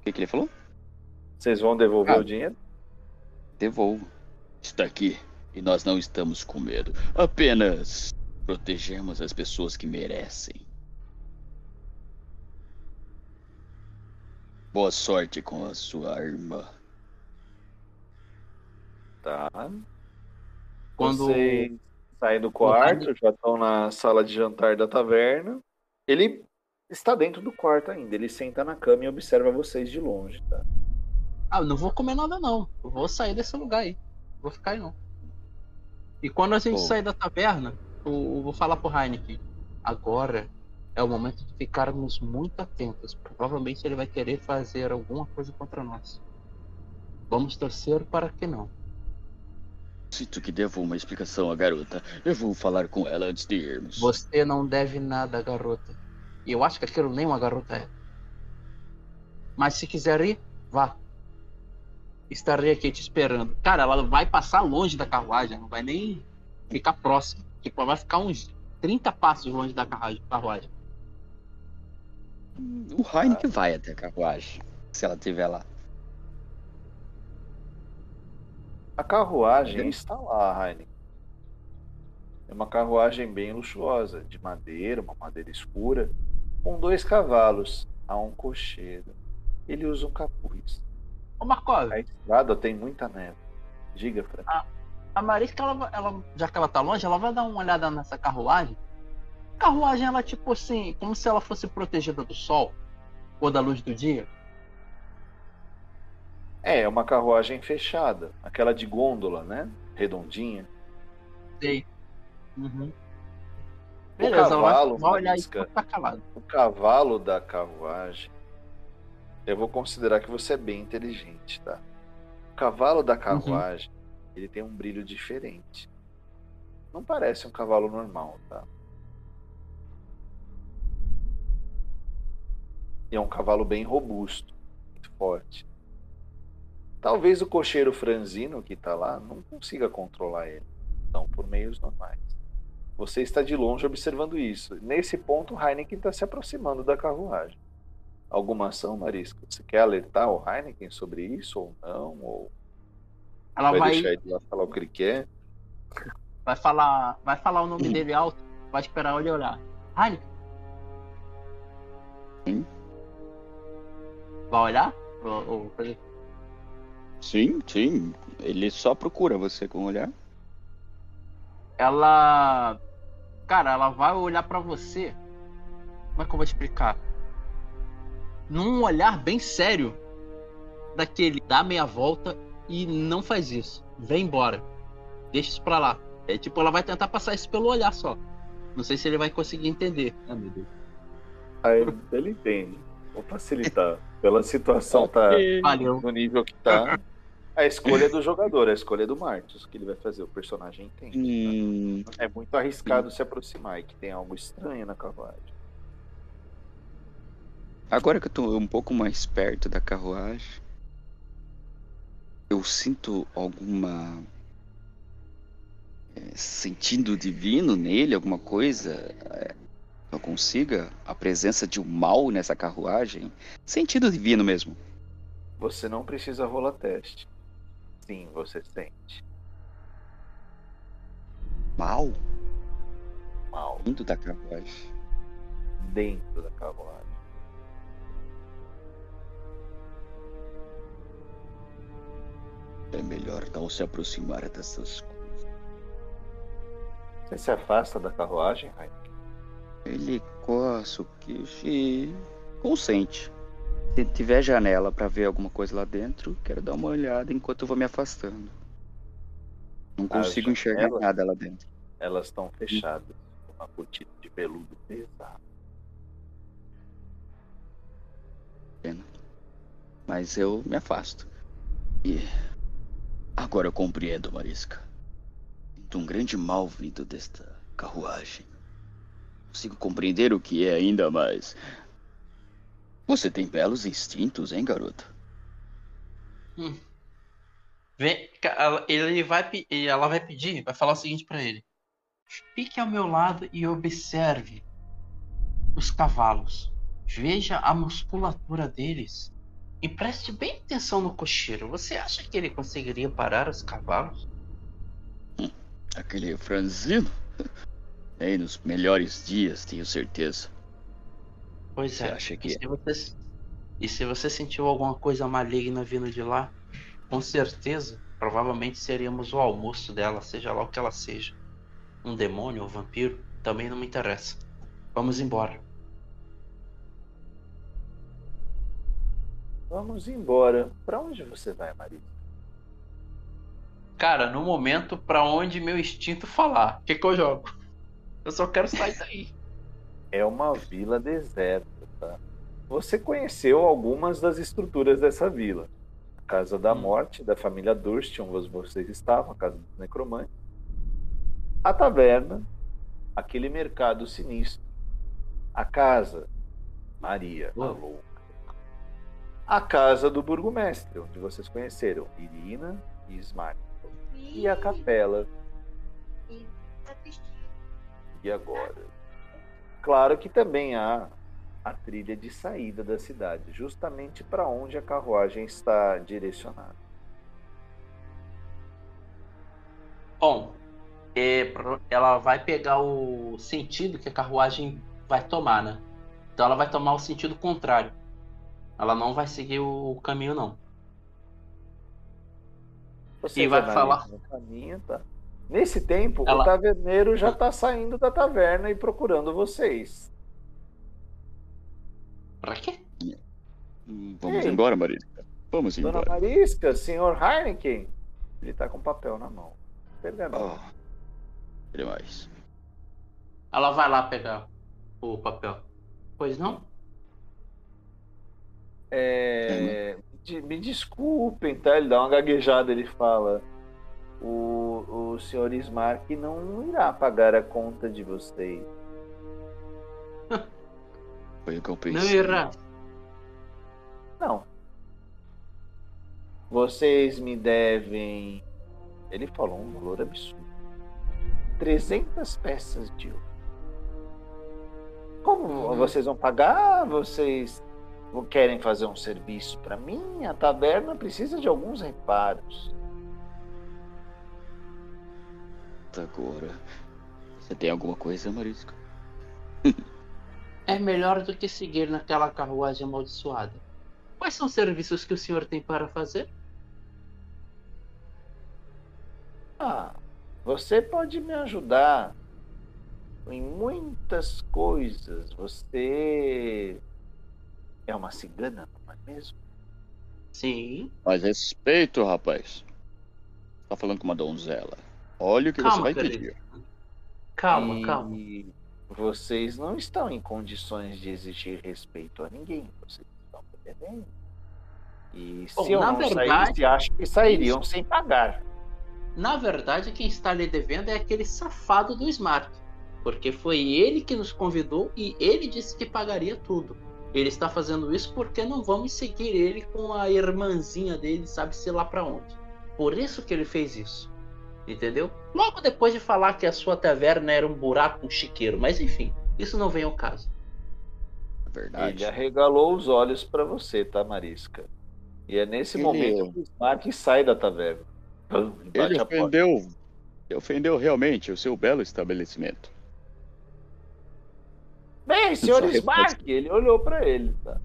O que, que ele falou? Vocês vão devolver Ah. o dinheiro? Devolvo. Está aqui. E nós não estamos com medo. Apenas protegemos as pessoas que merecem. Boa sorte com a sua irmã. Tá. Quando. Vocês saem do quarto, já estão na sala de jantar da taverna. Ele está dentro do quarto ainda. Ele senta na cama e observa vocês de longe, tá? Ah, eu não vou comer nada, não. Eu vou sair desse lugar aí. Não Vou ficar aí, não. E quando a gente Pô. sair da taverna, eu, eu vou falar pro Heineken. Agora é o momento de ficarmos muito atentos. Provavelmente ele vai querer fazer alguma coisa contra nós. Vamos torcer para que não. Sinto que devo uma explicação à garota. Eu vou falar com ela antes de irmos. Você não deve nada, garota. E eu acho que aquilo nem uma garota é. Mas se quiser ir, vá. Estarei aqui te esperando. Cara, ela vai passar longe da carruagem, não vai nem ficar próximo. Tipo, ela vai ficar uns 30 passos longe da carruagem. O Heineken vai até a carruagem, se ela estiver lá. A carruagem está lá, Heineken. É uma carruagem bem luxuosa, de madeira, uma madeira escura, com dois cavalos. Há um cocheiro. Ele usa um capuz. Ô Marcos. A estrada tem muita neve. Diga, Fran. A, a Marisca, ela, ela, já que ela tá longe, ela vai dar uma olhada nessa carruagem. A carruagem, ela tipo assim, como se ela fosse protegida do sol ou da luz do dia. É, é uma carruagem fechada. Aquela de gôndola, né? Redondinha. Sei. Uhum. O Beleza, cavalo, vai, olhar e tá calado. O cavalo da carruagem. Eu vou considerar que você é bem inteligente, tá? O cavalo da uhum. carruagem, uhum. ele tem um brilho diferente. Não parece um cavalo normal, tá? E é um cavalo bem robusto, muito forte. Talvez o cocheiro franzino que está lá não consiga controlar ele, não por meios normais. Você está de longe observando isso. Nesse ponto, Heineken está se aproximando da carruagem. Alguma ação, Marisca? Você quer alertar o Heineken sobre isso ou não? Ou Ela vai, vai deixar ele lá falar o que ele quer? Vai falar, vai falar o nome hum. dele alto, vai esperar ele olhar. Heineken. Sim. Vai olhar? Ou, ou fazer Sim, sim. Ele só procura você com o olhar. Ela. Cara, ela vai olhar para você. Como é que eu vou explicar? Num olhar bem sério. Daquele dá meia volta e não faz isso. Vem embora. Deixa isso pra lá. É tipo, ela vai tentar passar isso pelo olhar só. Não sei se ele vai conseguir entender. Ah, meu Deus. Aí ele entende. Vou facilitar. (laughs) Pela situação tá Valeu. no nível que tá. A escolha é do jogador, a escolha é do Marcos, que ele vai fazer. O personagem entende. Hum... Tá? É muito arriscado se aproximar e que tem algo estranho na carruagem. Agora que eu tô um pouco mais perto da carruagem, eu sinto alguma. É, sentido divino nele, alguma coisa. É, eu consiga a presença de um mal nessa carruagem. Sentido divino mesmo. Você não precisa rolar teste sim você sente. Mal? Mal. Dentro da carruagem. Dentro da carruagem. É melhor não se aproximar dessas coisas. Você se afasta da carruagem, Raik? Ele coça o queixo e consente. Se tiver janela para ver alguma coisa lá dentro, quero dar uma olhada enquanto eu vou me afastando. Não consigo enxergar nada lá dentro. Elas estão fechadas, com uma cortina de veludo pesado. Pena. Mas eu me afasto. E agora eu compreendo, Marisca. Sinto um grande mal vindo desta carruagem. Consigo compreender o que é ainda mais você tem belos instintos, hein, garota? Hum. Vem, ele vai, ela vai pedir, vai falar o seguinte para ele: fique ao meu lado e observe os cavalos. Veja a musculatura deles e preste bem atenção no cocheiro. Você acha que ele conseguiria parar os cavalos? Hum, aquele franzino? (laughs) Nem nos melhores dias, tenho certeza. Pois você é. Acha que... e, se você, e se você sentiu alguma coisa maligna vindo de lá, com certeza, provavelmente seríamos o almoço dela, seja lá o que ela seja. Um demônio ou um vampiro, também não me interessa. Vamos embora. Vamos embora. Para onde você vai, Maria? Cara, no momento, para onde meu instinto falar. O que, que eu jogo? Eu só quero sair daí. É uma vila deserta, tá? Você conheceu algumas das estruturas dessa vila. A Casa da Hum. Morte, da família Durst, onde vocês estavam, a Casa dos Necromantes. A taverna, aquele mercado sinistro. A casa, Maria, a louca. A casa do burgomestre, onde vocês conheceram Irina e Smart. E a capela. E agora? Claro que também há a trilha de saída da cidade, justamente para onde a carruagem está direcionada. Bom, é, ela vai pegar o sentido que a carruagem vai tomar, né? Então ela vai tomar o sentido contrário. Ela não vai seguir o caminho, não. Vocês E vai falar- caminho, tá? Nesse tempo, Ela- o taverneiro já está saindo da taverna e procurando vocês. Pra quê? Hum, Vamos Ei. embora, Marisca. Vamos Dona embora. Marisca, senhor Heineken. Ele tá com papel na mão. Pergaminho. Oh, demais. Ela vai lá pegar o papel. Pois não? É, de- me desculpem, tá? Ele dá uma gaguejada, ele fala. O, o senhor Smark não irá pagar a conta de vocês. (laughs) Foi o que eu Não pensei. irá. Não. Vocês me devem. Ele falou um valor absurdo: 300 peças de ouro. Como Uhum. vocês vão pagar? Vocês querem fazer um serviço para mim? A taberna precisa de alguns reparos. Agora. Você tem alguma coisa, Marisca? É melhor do que seguir naquela carruagem amaldiçoada. Quais são os serviços que o senhor tem para fazer? Ah, você pode me ajudar em muitas coisas. Você é uma cigana, não é mesmo? Sim. Mas respeito, rapaz. Tá falando com uma donzela. Olha o que você Calma, vai querido. pedir. Calma, e calma. vocês não estão em condições de exigir respeito a ninguém. Vocês estão entendendo? E Bom, se eu na não verdade, saísse, acho que sairiam sem pagar. Na verdade, quem está lhe devendo é aquele safado do Smart. Porque foi ele que nos convidou e ele disse que pagaria tudo. Ele está fazendo isso porque não vamos seguir ele com a irmãzinha dele, sabe-se lá pra onde. Por isso que ele fez isso. Entendeu? Logo depois de falar que a sua taverna era um buraco, um chiqueiro. Mas enfim, isso não vem ao caso. É verdade. Ele arregalou os olhos para você, tá, Marisca? E é nesse Ele- momento que o Smack sai da taverna. Pum, Ele ofendeu. Ele ofendeu realmente o seu belo estabelecimento. Bem, senhor Só Smark, ele olhou pra ele, tá?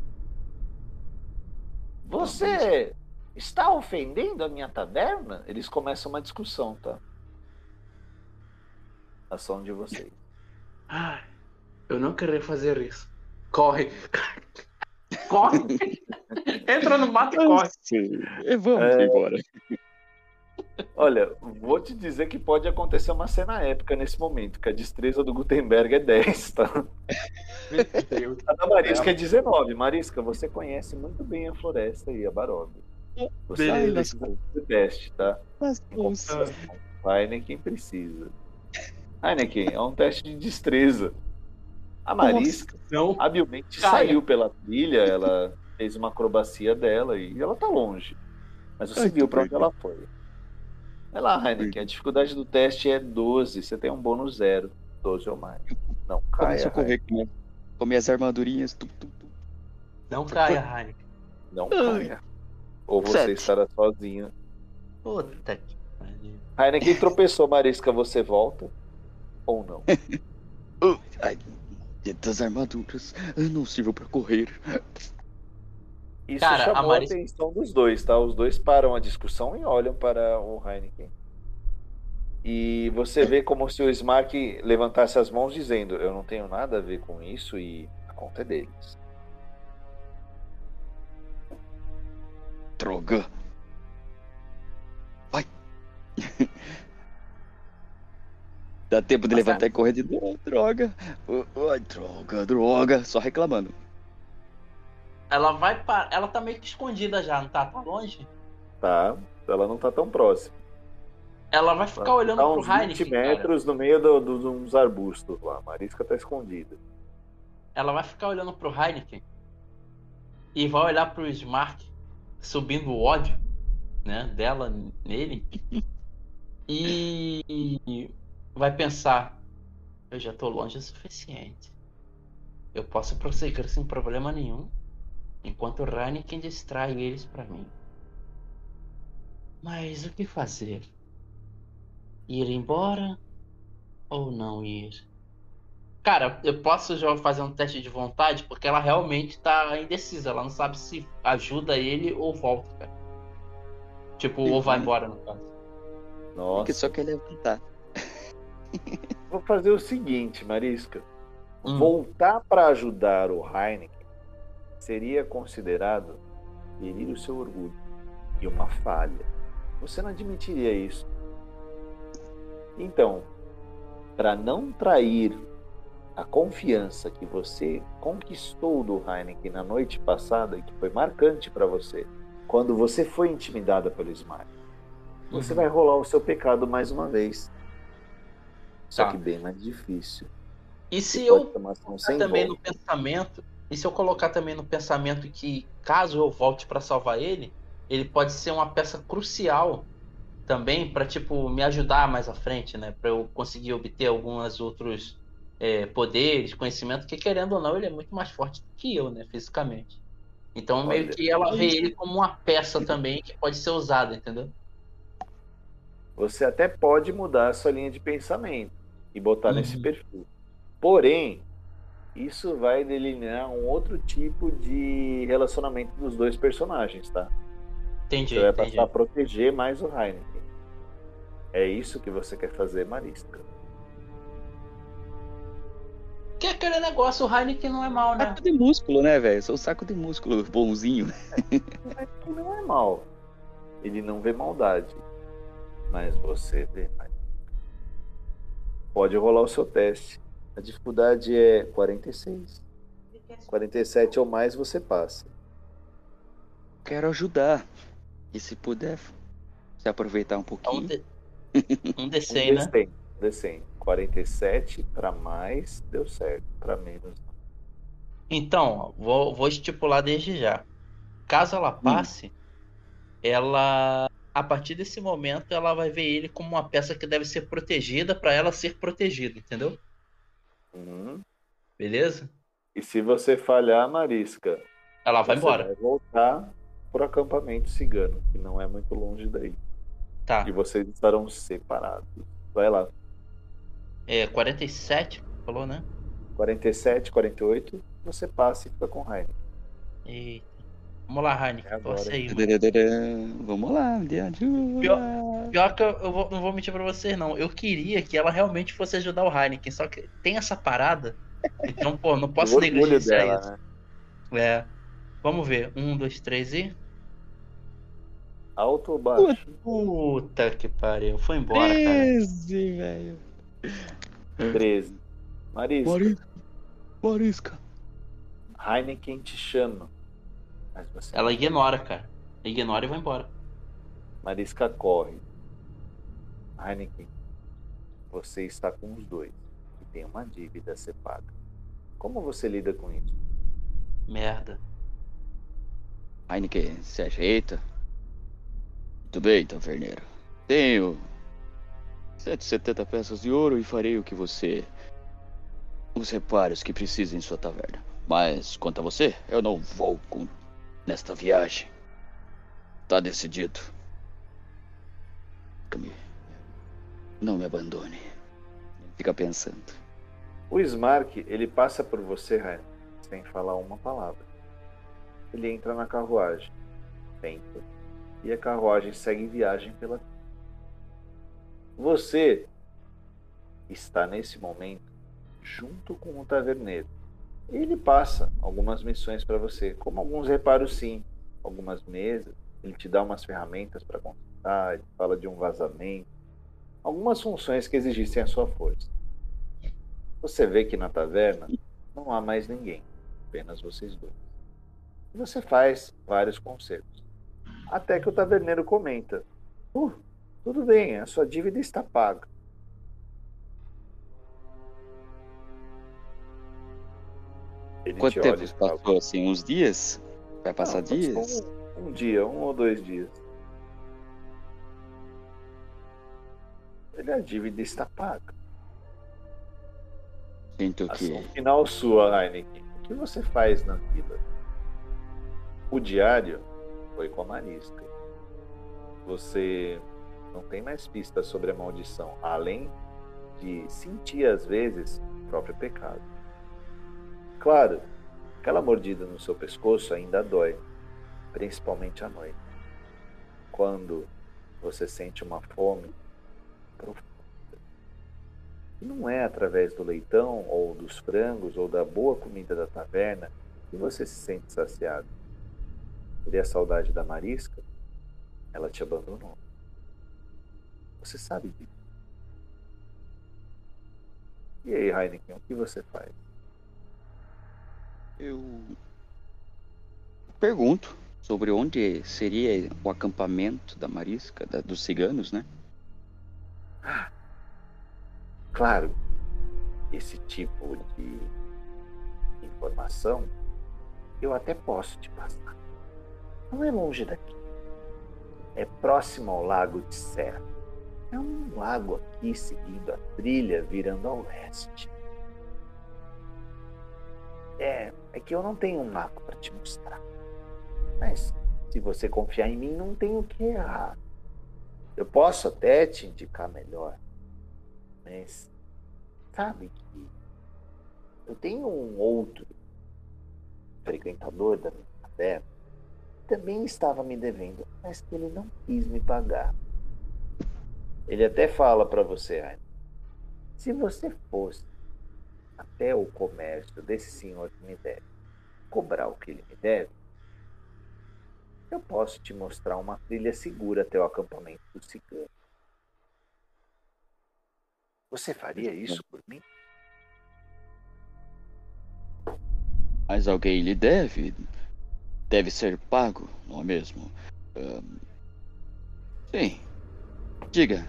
Você está ofendendo a minha taberna? Eles começam uma discussão, tá? Ação de vocês. Ai, eu não queria fazer isso. Corre. (laughs) Corre. Entra no mato e corre. Sim. E Vamos É. embora. Olha, vou te dizer que pode acontecer uma cena épica nesse momento, que a destreza do Gutenberg é 10, tá? Meu Deus. A da Marisca é 19. Marisca, você conhece muito bem a floresta e a Baróvia. Você Beleza. precisa fazer teste, tá? Mas, Heineken precisa. Heineken, é um teste de destreza. A Marisca Não. habilmente Caia. saiu pela trilha, ela fez uma acrobacia dela e ela tá longe. Mas você Ai, viu pra onde ela foi. Vai lá, Heineken, a dificuldade do teste é 12, você tem um bônus zero. 12 ou mais. Não, caia. Começou a correr com, com minhas armadurinhas. Tum, tum, tum. Não caia, Heineken. Não Ai. caia. Ou você Sete. estará sozinho. Puta que pariu. Heineken tropeçou, Marisca, você volta? Ou não? (laughs) Uh, Ai, das armaduras. Eu não sirvo pra correr. Isso Cara, a chamou a, Maris- atenção dos dois, tá? Os dois param a discussão e olham para o Heineken. E você vê como se o Smark levantasse as mãos dizendo: Eu não tenho nada a ver com isso e a conta é deles. Droga. Vai. (laughs) Dá tempo de levantar e correr de novo. Droga. Ai, droga, droga. Só reclamando. Ela vai para. Ela tá meio que escondida já, não tá? Tá longe? Tá. Ela não tá tão próxima. Ela vai ficar Tá olhando tá pro uns 20 Heineken. cara. metros no meio do- do- de uns arbustos lá. A Marisca tá escondida. Ela vai ficar olhando pro Heineken e vai olhar pro Smart subindo o ódio, né, dela nele. E vai pensar, eu já tô longe o suficiente. Eu posso prosseguir sem problema nenhum, enquanto o Heineken distrai eles pra mim. Mas o que fazer? Ir embora ou não ir? Cara, eu posso já fazer um teste de vontade porque ela realmente tá indecisa. Ela não sabe se ajuda ele ou volta, cara. Tipo, ou vai embora, no caso. Nossa. Porque só quer levantar. (laughs) Vou fazer o seguinte, Marisca. Hum. Voltar para ajudar o Heineken seria considerado ferir o seu orgulho e uma falha. Você não admitiria isso. Então, para não trair a confiança que você conquistou do Heineken na noite passada, que foi marcante para você, quando você foi intimidada pelo Smart, você Uhum. vai rolar o seu pecado mais uma vez. Só Tá. que bem mais difícil. E se Você eu colocar também volta. no pensamento, e se eu colocar também no pensamento que caso eu volte pra salvar ele, ele pode ser uma peça crucial também pra tipo me ajudar mais à frente, né, Pra eu conseguir obter alguns outros é, poderes, conhecimento, que querendo ou não ele é muito mais forte que eu, né, fisicamente. Então meio Olha, que ela vê ele como uma peça também que pode ser usada, entendeu? Você até pode mudar a sua linha de pensamento e botar Uhum. nesse perfil. Porém, isso vai delinear um outro tipo de relacionamento dos dois personagens, tá? Entendi, Você vai entendi. passar a proteger mais o Heineken. É isso que você quer fazer, Marisca. Aquele negócio, o Heineken não é mal, né? Saco de músculo, né, velho? Sou um saco de músculo bonzinho. (laughs) Que não é mal. Ele não vê maldade. Mas você vê. Pode rolar o seu teste. A dificuldade é 46. 47 ou mais você passa. Quero ajudar. E se puder, se aproveitar um É um, pouquinho. Um D100, (laughs) um né? D100, D100. 47 para mais deu certo, para menos não. Então, vou, vou estipular desde já. Caso ela passe, ela, a partir desse momento, ela vai ver ele como uma peça que deve ser protegida para ela ser protegida, entendeu? Uhum. Beleza? E se você falhar, Marisca, Ela vai você embora. vai voltar pro acampamento cigano, que não é muito longe daí. Tá. E vocês estarão separados. Vai lá. É 47, falou, né? 47, 48, você passa e fica com raiva. Eita. Vamos lá, Heineken. É. Torce aí, mano. Vamos lá, ajuda. Pior- Pior que eu, eu vou- não vou mentir pra vocês, não. Eu queria que ela realmente fosse ajudar o Heineken, só que tem essa parada. Então, pô, não (laughs) posso negligenciar dela, isso. né? É. Vamos ver. Um, dois, três e. Alto ou baixo? Puta que pariu. Foi embora, cara. 13, velho. 13. Marisca, Marisca. Marisca. Heineken te chama. Mas você Ela ignora, cara. Ignora e vai embora. Marisca corre. Heineken, você está com os dois e tem uma dívida a ser paga. Como você lida com isso? Merda. Heineken, se ajeita. Muito bem, taverneiro. Tenho 170 peças de ouro e farei o que você. Os reparos que precisa em sua taverna. Mas quanto a você, eu não vou com... nesta viagem. Tá decidido. Fica-me- Não me abandone. Fica pensando. O Smark, ele passa por você, Heineken, sem falar uma palavra. Ele entra na carruagem, senta, e a carruagem segue viagem pela. Você está nesse momento junto com o taverneiro. Ele passa algumas missões para você, como alguns reparos sim, algumas mesas. Ele te dá umas ferramentas para consultar, ele fala de um vazamento. algumas funções que exigissem a sua força. Você vê que na taverna não há mais ninguém, apenas vocês dois. E você faz vários concertos. Até que o taverneiro comenta: uh, tudo bem, a sua dívida está paga. Ele Quanto tempo passou assim? Uns dias? Vai passar Não, dias? Um, um dia, um ou dois dias. Ele, a dívida está paga. Sinto que. Ação final sua, Heineken. O que você faz na vida? O diário foi com a Marisca. Você não tem mais pistas sobre a maldição, além de sentir às vezes o próprio pecado. Claro, aquela mordida no seu pescoço ainda dói, principalmente à noite. Quando você sente uma fome profunda. E não é através do leitão, ou dos frangos, ou da boa comida da taverna que você se sente saciado. E a saudade da marisca, ela te abandonou. Você sabe disso. E aí, Heineken, o que você faz? Eu pergunto sobre onde seria o acampamento da Marisca, da, dos ciganos, né? Ah, claro, esse tipo de informação eu até posso te passar. Não é longe daqui. É próximo ao lago de Serra. É um lago aqui seguindo a trilha virando ao leste. É, é que eu não tenho um mapa para te mostrar. Mas se você confiar em mim, não tem o que errar. Eu posso até te indicar melhor. Mas sabe que eu tenho um outro frequentador da minha taverna que também estava me devendo, mas que ele não quis me pagar. Ele até fala para você, se você fosse até o comércio desse senhor que me deve cobrar o que ele me deve, eu posso te mostrar uma trilha segura até o acampamento do cigano. Você faria isso por mim? Mas alguém lhe deve. Deve ser pago, não é mesmo? Um... Sim. Diga,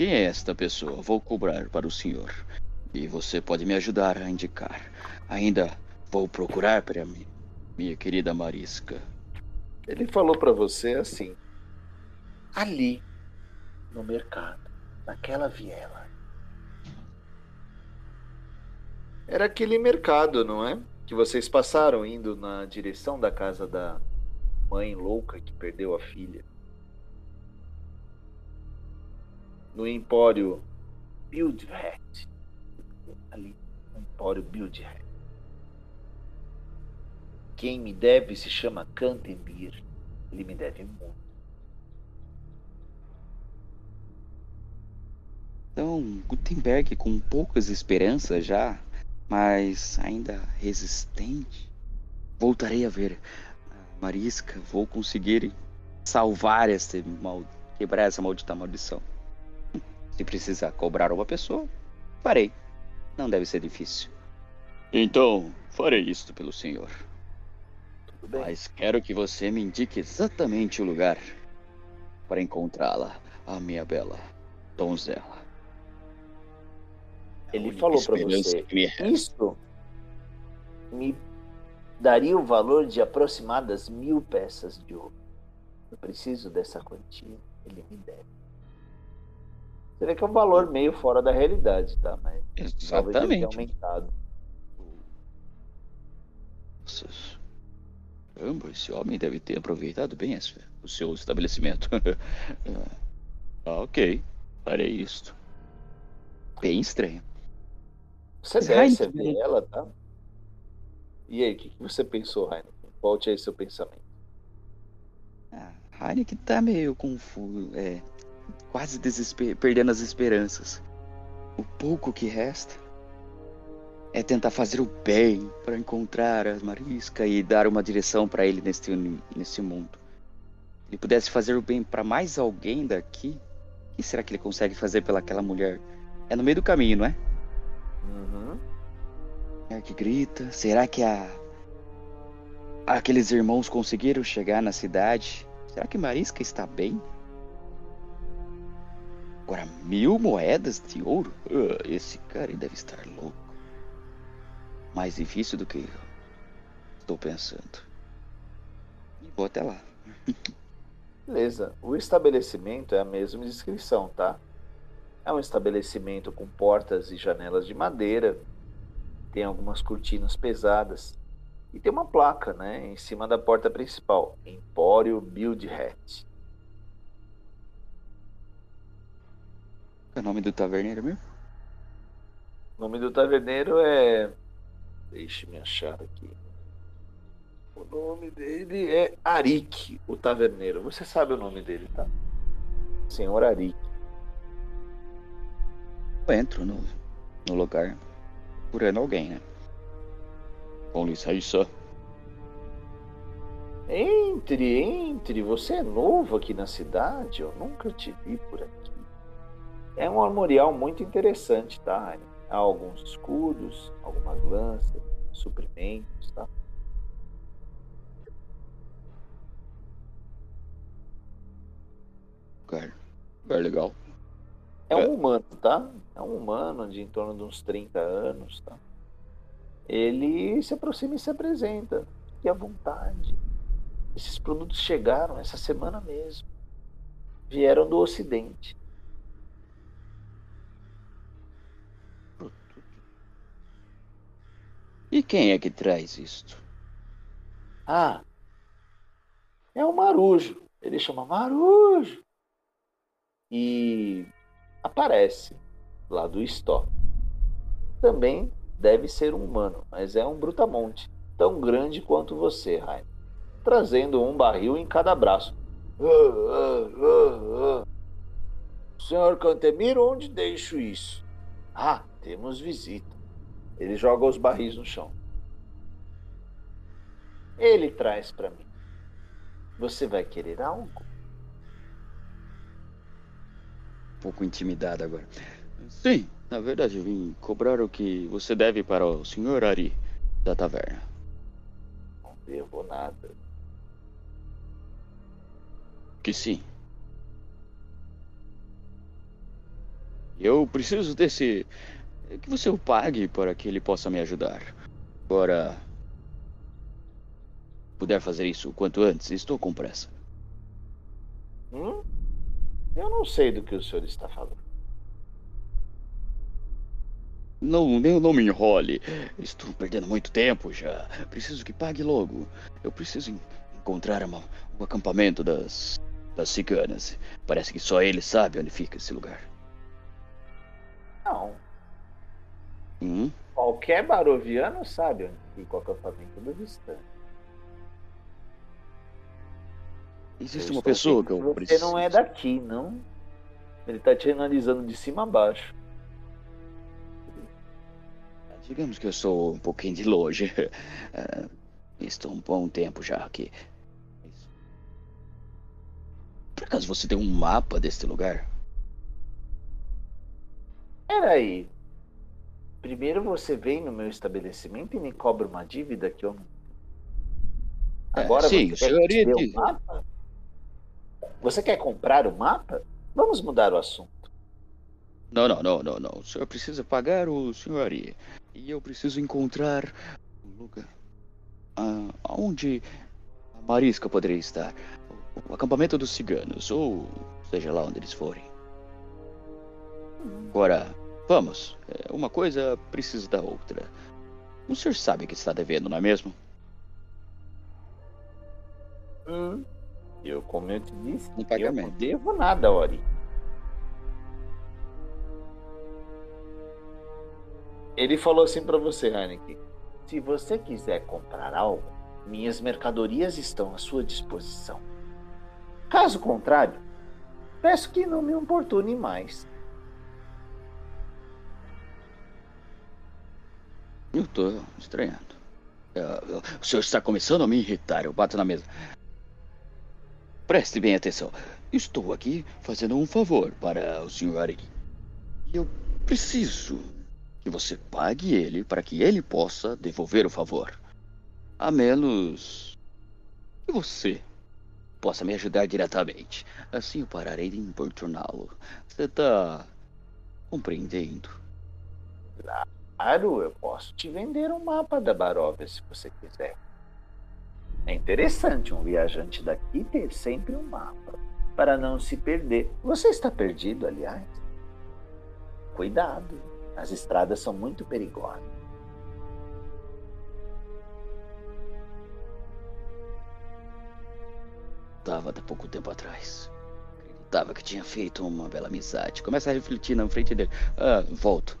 quem é esta pessoa? Vou cobrar para o senhor. E você pode me ajudar a indicar. Ainda vou procurar para mim, minha querida Marisca. Ele falou para você assim: ali, no mercado, naquela viela. Era aquele mercado, não é? Que vocês passaram indo na direção da casa da mãe louca que perdeu a filha. No empório Bildret ali no Empório Bildher. Quem me deve se chama Cantemir. Ele me deve muito. Então, Gutenberg, com poucas esperanças já, mas ainda resistente, voltarei a ver a Marisca. Vou conseguir salvar esse mal, quebrar essa maldita maldição. Se precisar cobrar uma pessoa, farei. Não deve ser difícil. Então, farei isto pelo senhor. Mas quero que você me indique exatamente o lugar para encontrá-la, a minha bela donzela. Ele falou para você, isso me daria o valor de aproximadas mil peças de ouro. Eu preciso dessa quantia, ele me deve. Você vê que é um valor meio fora da realidade, tá? Mas Exatamente. aumentado. Nossa. Caramba, esse homem deve ter aproveitado bem o seu estabelecimento. (laughs) ah, ok. Farei isto. Bem estranho. Você deve ver ela, tá? E aí, o que, você pensou, Heineken? Volte aí seu pensamento. Ah, Heineken tá meio confuso. É, quase perdendo as esperanças. O pouco que resta é tentar fazer o bem para encontrar a Marisca e dar uma direção para ele neste, nesse mundo. Se ele pudesse fazer o bem para mais alguém daqui, que será que ele consegue fazer pelaquela mulher? É no meio do caminho, não é? Uhum. É que grita. Será que a. Aqueles irmãos conseguiram chegar na cidade? Será que Marisca está bem? Agora, mil moedas de ouro? Ah, esse cara deve estar louco. Mais difícil do que estou pensando. E vou até lá. (laughs) Beleza. O estabelecimento é a mesma descrição, tá? É um estabelecimento com portas e janelas de madeira, tem algumas cortinas pesadas e tem uma placa, né, em cima da porta principal, Empório Build Hat. É o nome do taverneiro mesmo? O nome do taverneiro é. Deixe-me achar aqui. O nome dele é Arik, o taverneiro. Você sabe o nome dele, tá? Senhor Arik. Eu entro no, no lugar procurando alguém, né? Com licença. Entre, entre. Você é novo aqui na cidade? Eu nunca te vi por aqui. É um armorial muito interessante, tá? Há alguns escudos, algumas lanças, suprimentos, tá? Lugar, lugar legal. É um humano, tá? É um humano de em torno de uns 30 anos, tá? Ele se aproxima e se apresenta. Fique à vontade. Esses produtos chegaram essa semana mesmo. Vieram do Ocidente. E quem é que traz isto? Ah, é o Marujo. Ele chama Marujo. E aparece lá do estoque. Também deve ser um humano, mas é um brutamonte, tão grande quanto você, Rainer, trazendo um barril em cada braço. Ah, ah, ah, ah. Senhor Cantemiro, onde deixo isso? Ah, temos visita. Ele joga os barris no chão. Ele traz para mim. Você vai querer algo? Um pouco intimidado agora. Sim, na verdade eu vim cobrar o que você deve para o senhor Ari da taverna. Não devo nada. Que sim. Eu preciso desse. Que você o pague para que ele possa me ajudar. Agora. Puder fazer isso o quanto antes, estou com pressa. Hum? Eu não sei do que o senhor está falando. Não, nem não me enrole. Estou perdendo muito tempo já. Preciso que pague logo. Eu preciso en- encontrar uma- um acampamento das das ciganas. Parece que só ele sabe onde fica esse lugar. Não. Hum? Qualquer baroviano sabe onde fica o acampamento do distante. Existe Eu uma pessoa que eu Você preciso. não é daqui, não? Ele tá te analisando de cima a baixo. Digamos que eu sou um pouquinho de longe. (laughs) Ah, estou um bom tempo já aqui. Por acaso você tem um mapa deste lugar? Peraí. Primeiro você vem no meu estabelecimento e me cobra uma dívida que eu não. É, Agora sim, você o quer iria- um mapa? Você quer comprar o mapa? Vamos mudar o assunto. Não, não, não, não, não. O senhor precisa pagar o senhoria. E eu preciso encontrar um lugar. Ah, onde a Marisca poderia estar. O acampamento dos ciganos, ou seja lá onde eles forem. Agora, vamos. É, Uma coisa precisa da outra. O senhor sabe que está devendo, não é mesmo? Hum. Eu, como eu te disse, Um eu não pagamento. devo nada, Ori. Ele falou assim pra você, Heineken. Se você quiser comprar algo, minhas mercadorias estão à sua disposição. Caso contrário, peço que não me importune mais. Eu tô estranhando. Ah, o senhor está começando a me irritar. Eu bato na mesa. Preste bem atenção. estou aqui fazendo um favor para o Sr. Ari. Eu preciso que você pague ele para que ele possa devolver o favor. A menos que você possa me ajudar diretamente. Assim eu pararei de importuná-lo. Você está compreendendo? Eu posso te vender um mapa da Baróvia se você quiser. É interessante um viajante daqui ter sempre um mapa para não se perder. Você está perdido, aliás? Cuidado, as estradas são muito perigosas. Estava até pouco tempo atrás. Acreditava que tinha feito uma bela amizade. Começa a refletir na frente dele. Ah, volto.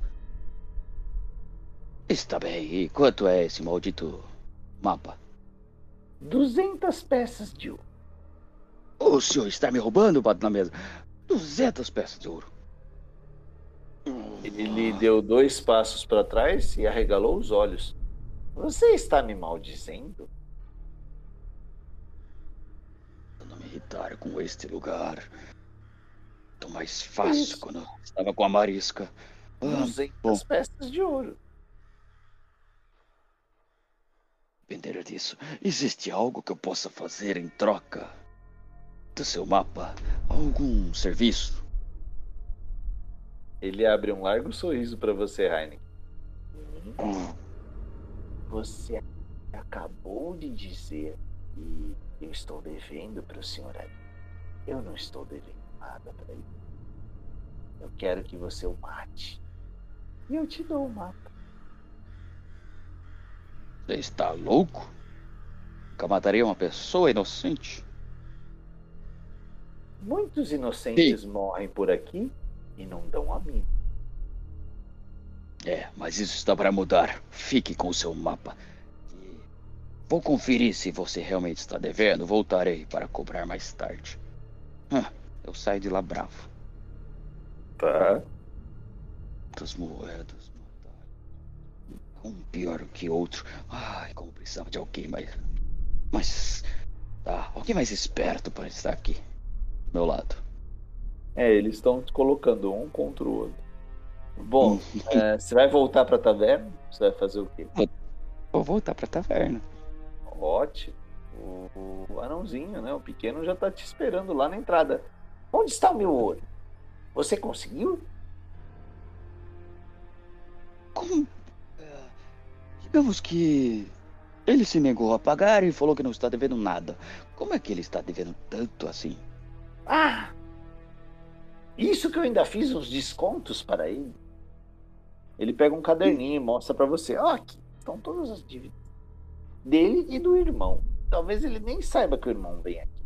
Está bem. E quanto é esse maldito mapa? 200 peças de ouro. O senhor está me roubando? Bato na mesa. 200 peças de ouro. Ele deu dois passos para trás e arregalou os olhos. Você está me maldizendo? Não me irritar com este lugar. Tão mais fácil Isso. quando estava com a marisca. Ah, 200 bom. peças de ouro. Depender disso, existe algo que eu possa fazer em troca do seu mapa? Algum serviço? Ele abre um largo sorriso para você, Heineken. Hum. Você acabou de dizer que eu estou devendo para o senhor ali. Eu não estou devendo nada para ele. Eu quero que você o mate. E eu te dou o mapa. Você está louco? Nunca mataria uma pessoa inocente? Muitos inocentes Sim. morrem por aqui e não dão a mim. É, mas isso está para mudar. Fique com o seu mapa. Vou conferir se você realmente está devendo. Voltarei para cobrar mais tarde. eu saio de lá bravo. Tá. Das moedas um pior que outro. Ai, como precisava de alguém mais. Mas. Tá, alguém mais esperto para estar aqui. Do meu lado. É, eles estão te colocando um contra o outro. Bom, hum. é, você vai voltar pra taverna? Você vai fazer o quê? Vou voltar pra taverna. Ótimo. O, o anãozinho, né? O pequeno já tá te esperando lá na entrada. Onde está o meu ouro? Você conseguiu? Como Digamos que ele se negou a pagar e falou que não está devendo nada. Como é que ele está devendo tanto assim? Ah! Isso que eu ainda fiz uns descontos para ele. Ele pega um caderninho e mostra para você. Ó, oh, aqui estão todas as dívidas dele e do irmão. Talvez ele nem saiba que o irmão vem aqui.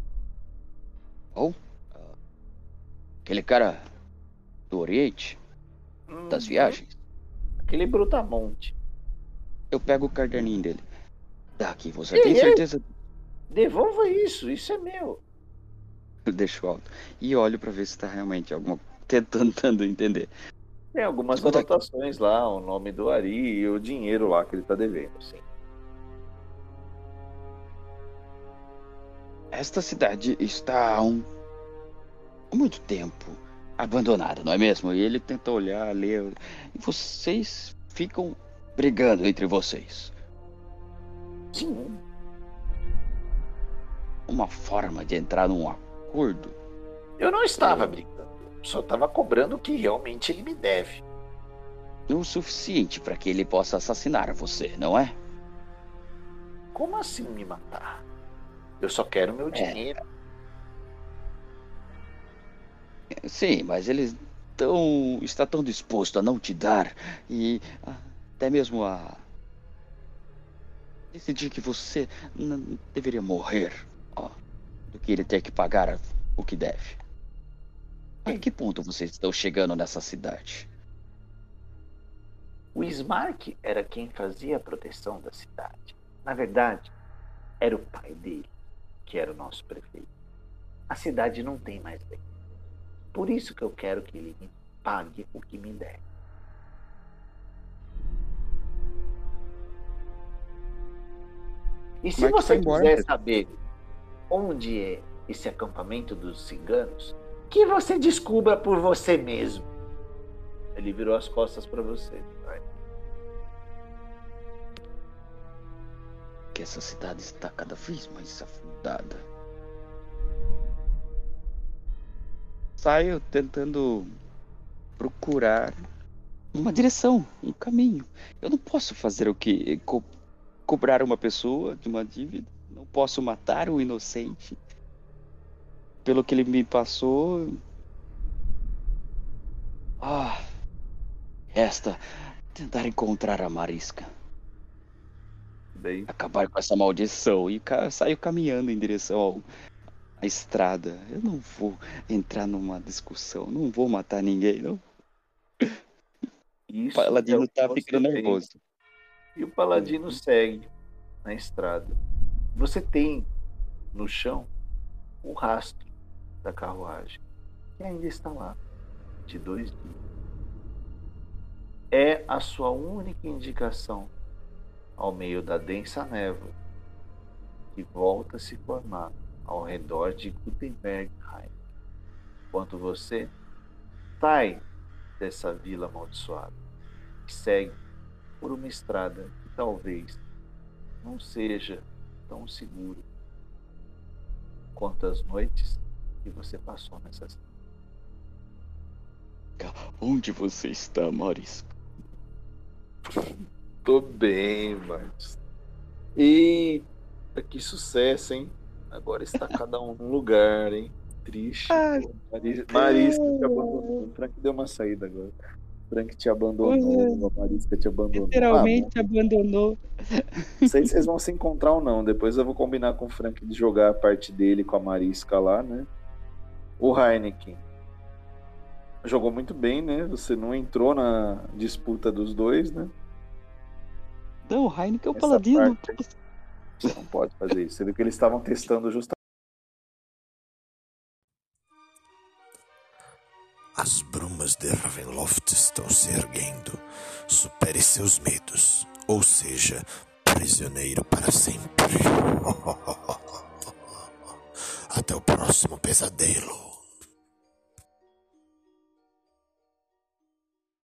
Ou oh, aquele cara do Oriente, hum, das viagens. Aquele brutamonte. Eu pego o caderninho dele. Daqui, você e tem certeza? Devolva isso, isso é meu. (laughs) Eu deixo alto. E olho para ver se tá realmente alguma. (laughs) Tentando entender. Tem algumas anotações lá, o nome do Ari e o dinheiro lá que ele tá devendo, sim. Esta cidade está há um... há muito tempo abandonada, não é mesmo? E ele tenta olhar, ler. E vocês ficam brigando entre vocês. Sim. Uma forma de entrar num acordo. Eu não estava brigando. Só estava cobrando o que realmente ele me deve. O suficiente para que ele possa assassinar você, não é? Como assim me matar? Eu só quero meu é. dinheiro. Sim, mas ele tão, está tão disposto a não te dar e até mesmo a decidir que você deveria morrer ó, do que ele ter que pagar o que deve. A que ponto vocês estão chegando nessa cidade? O Ismark era quem fazia a proteção da cidade. Na verdade, era o pai dele, que era o nosso prefeito. A cidade não tem mais lei. Por isso que eu quero que ele me pague o que me deve. E se você quiser saber onde é esse acampamento dos ciganos, que você descubra por você mesmo. Ele virou as costas para você. Vai. Que essa cidade está cada vez mais afundada. Saio tentando procurar uma direção, um caminho. Eu não posso fazer o que? Co cobrar uma pessoa de uma dívida. Não posso matar o inocente. Pelo que ele me passou. Ah. Resta tentar encontrar a Marisca. Bem, Acabar com essa maldição. E ca saio caminhando em direção ao, à estrada. Eu não vou entrar numa discussão. Não vou matar ninguém, não. isso Paladino é tá ficando nervoso. E o paladino segue na estrada. Você tem no chão o rastro da carruagem, que ainda está lá, de dois dias. É a sua única indicação ao meio da densa névoa que volta a se formar ao redor de Gutenbergheim. Enquanto você sai dessa vila amaldiçoada e segue por uma estrada que talvez não seja tão segura quanto as noites que você passou nessa cidade. Onde você está, Marisca? Tô bem, Marcos. Eita, que sucesso, hein? Agora está cada um num lugar, hein? Triste. Ah, pô. Maris- Marisca te abandonou. O Frank deu uma saída agora. Frank te abandonou, a Marisca te abandonou. Literalmente abandonou. Ah, não sei se vocês vão se encontrar ou não. Depois eu vou combinar com o Frank de jogar a parte dele com a Marisca lá, né? O Heineken. Jogou muito bem, né? Você não entrou na disputa dos dois, né? Não, o Heineken é o Essa paladino. parte não pode fazer isso. Você viu que eles estavam testando justamente. As brumas de Ravenloft estão se erguendo. Supere seus medos, ou seja, prisioneiro para sempre. (laughs) Até o próximo pesadelo.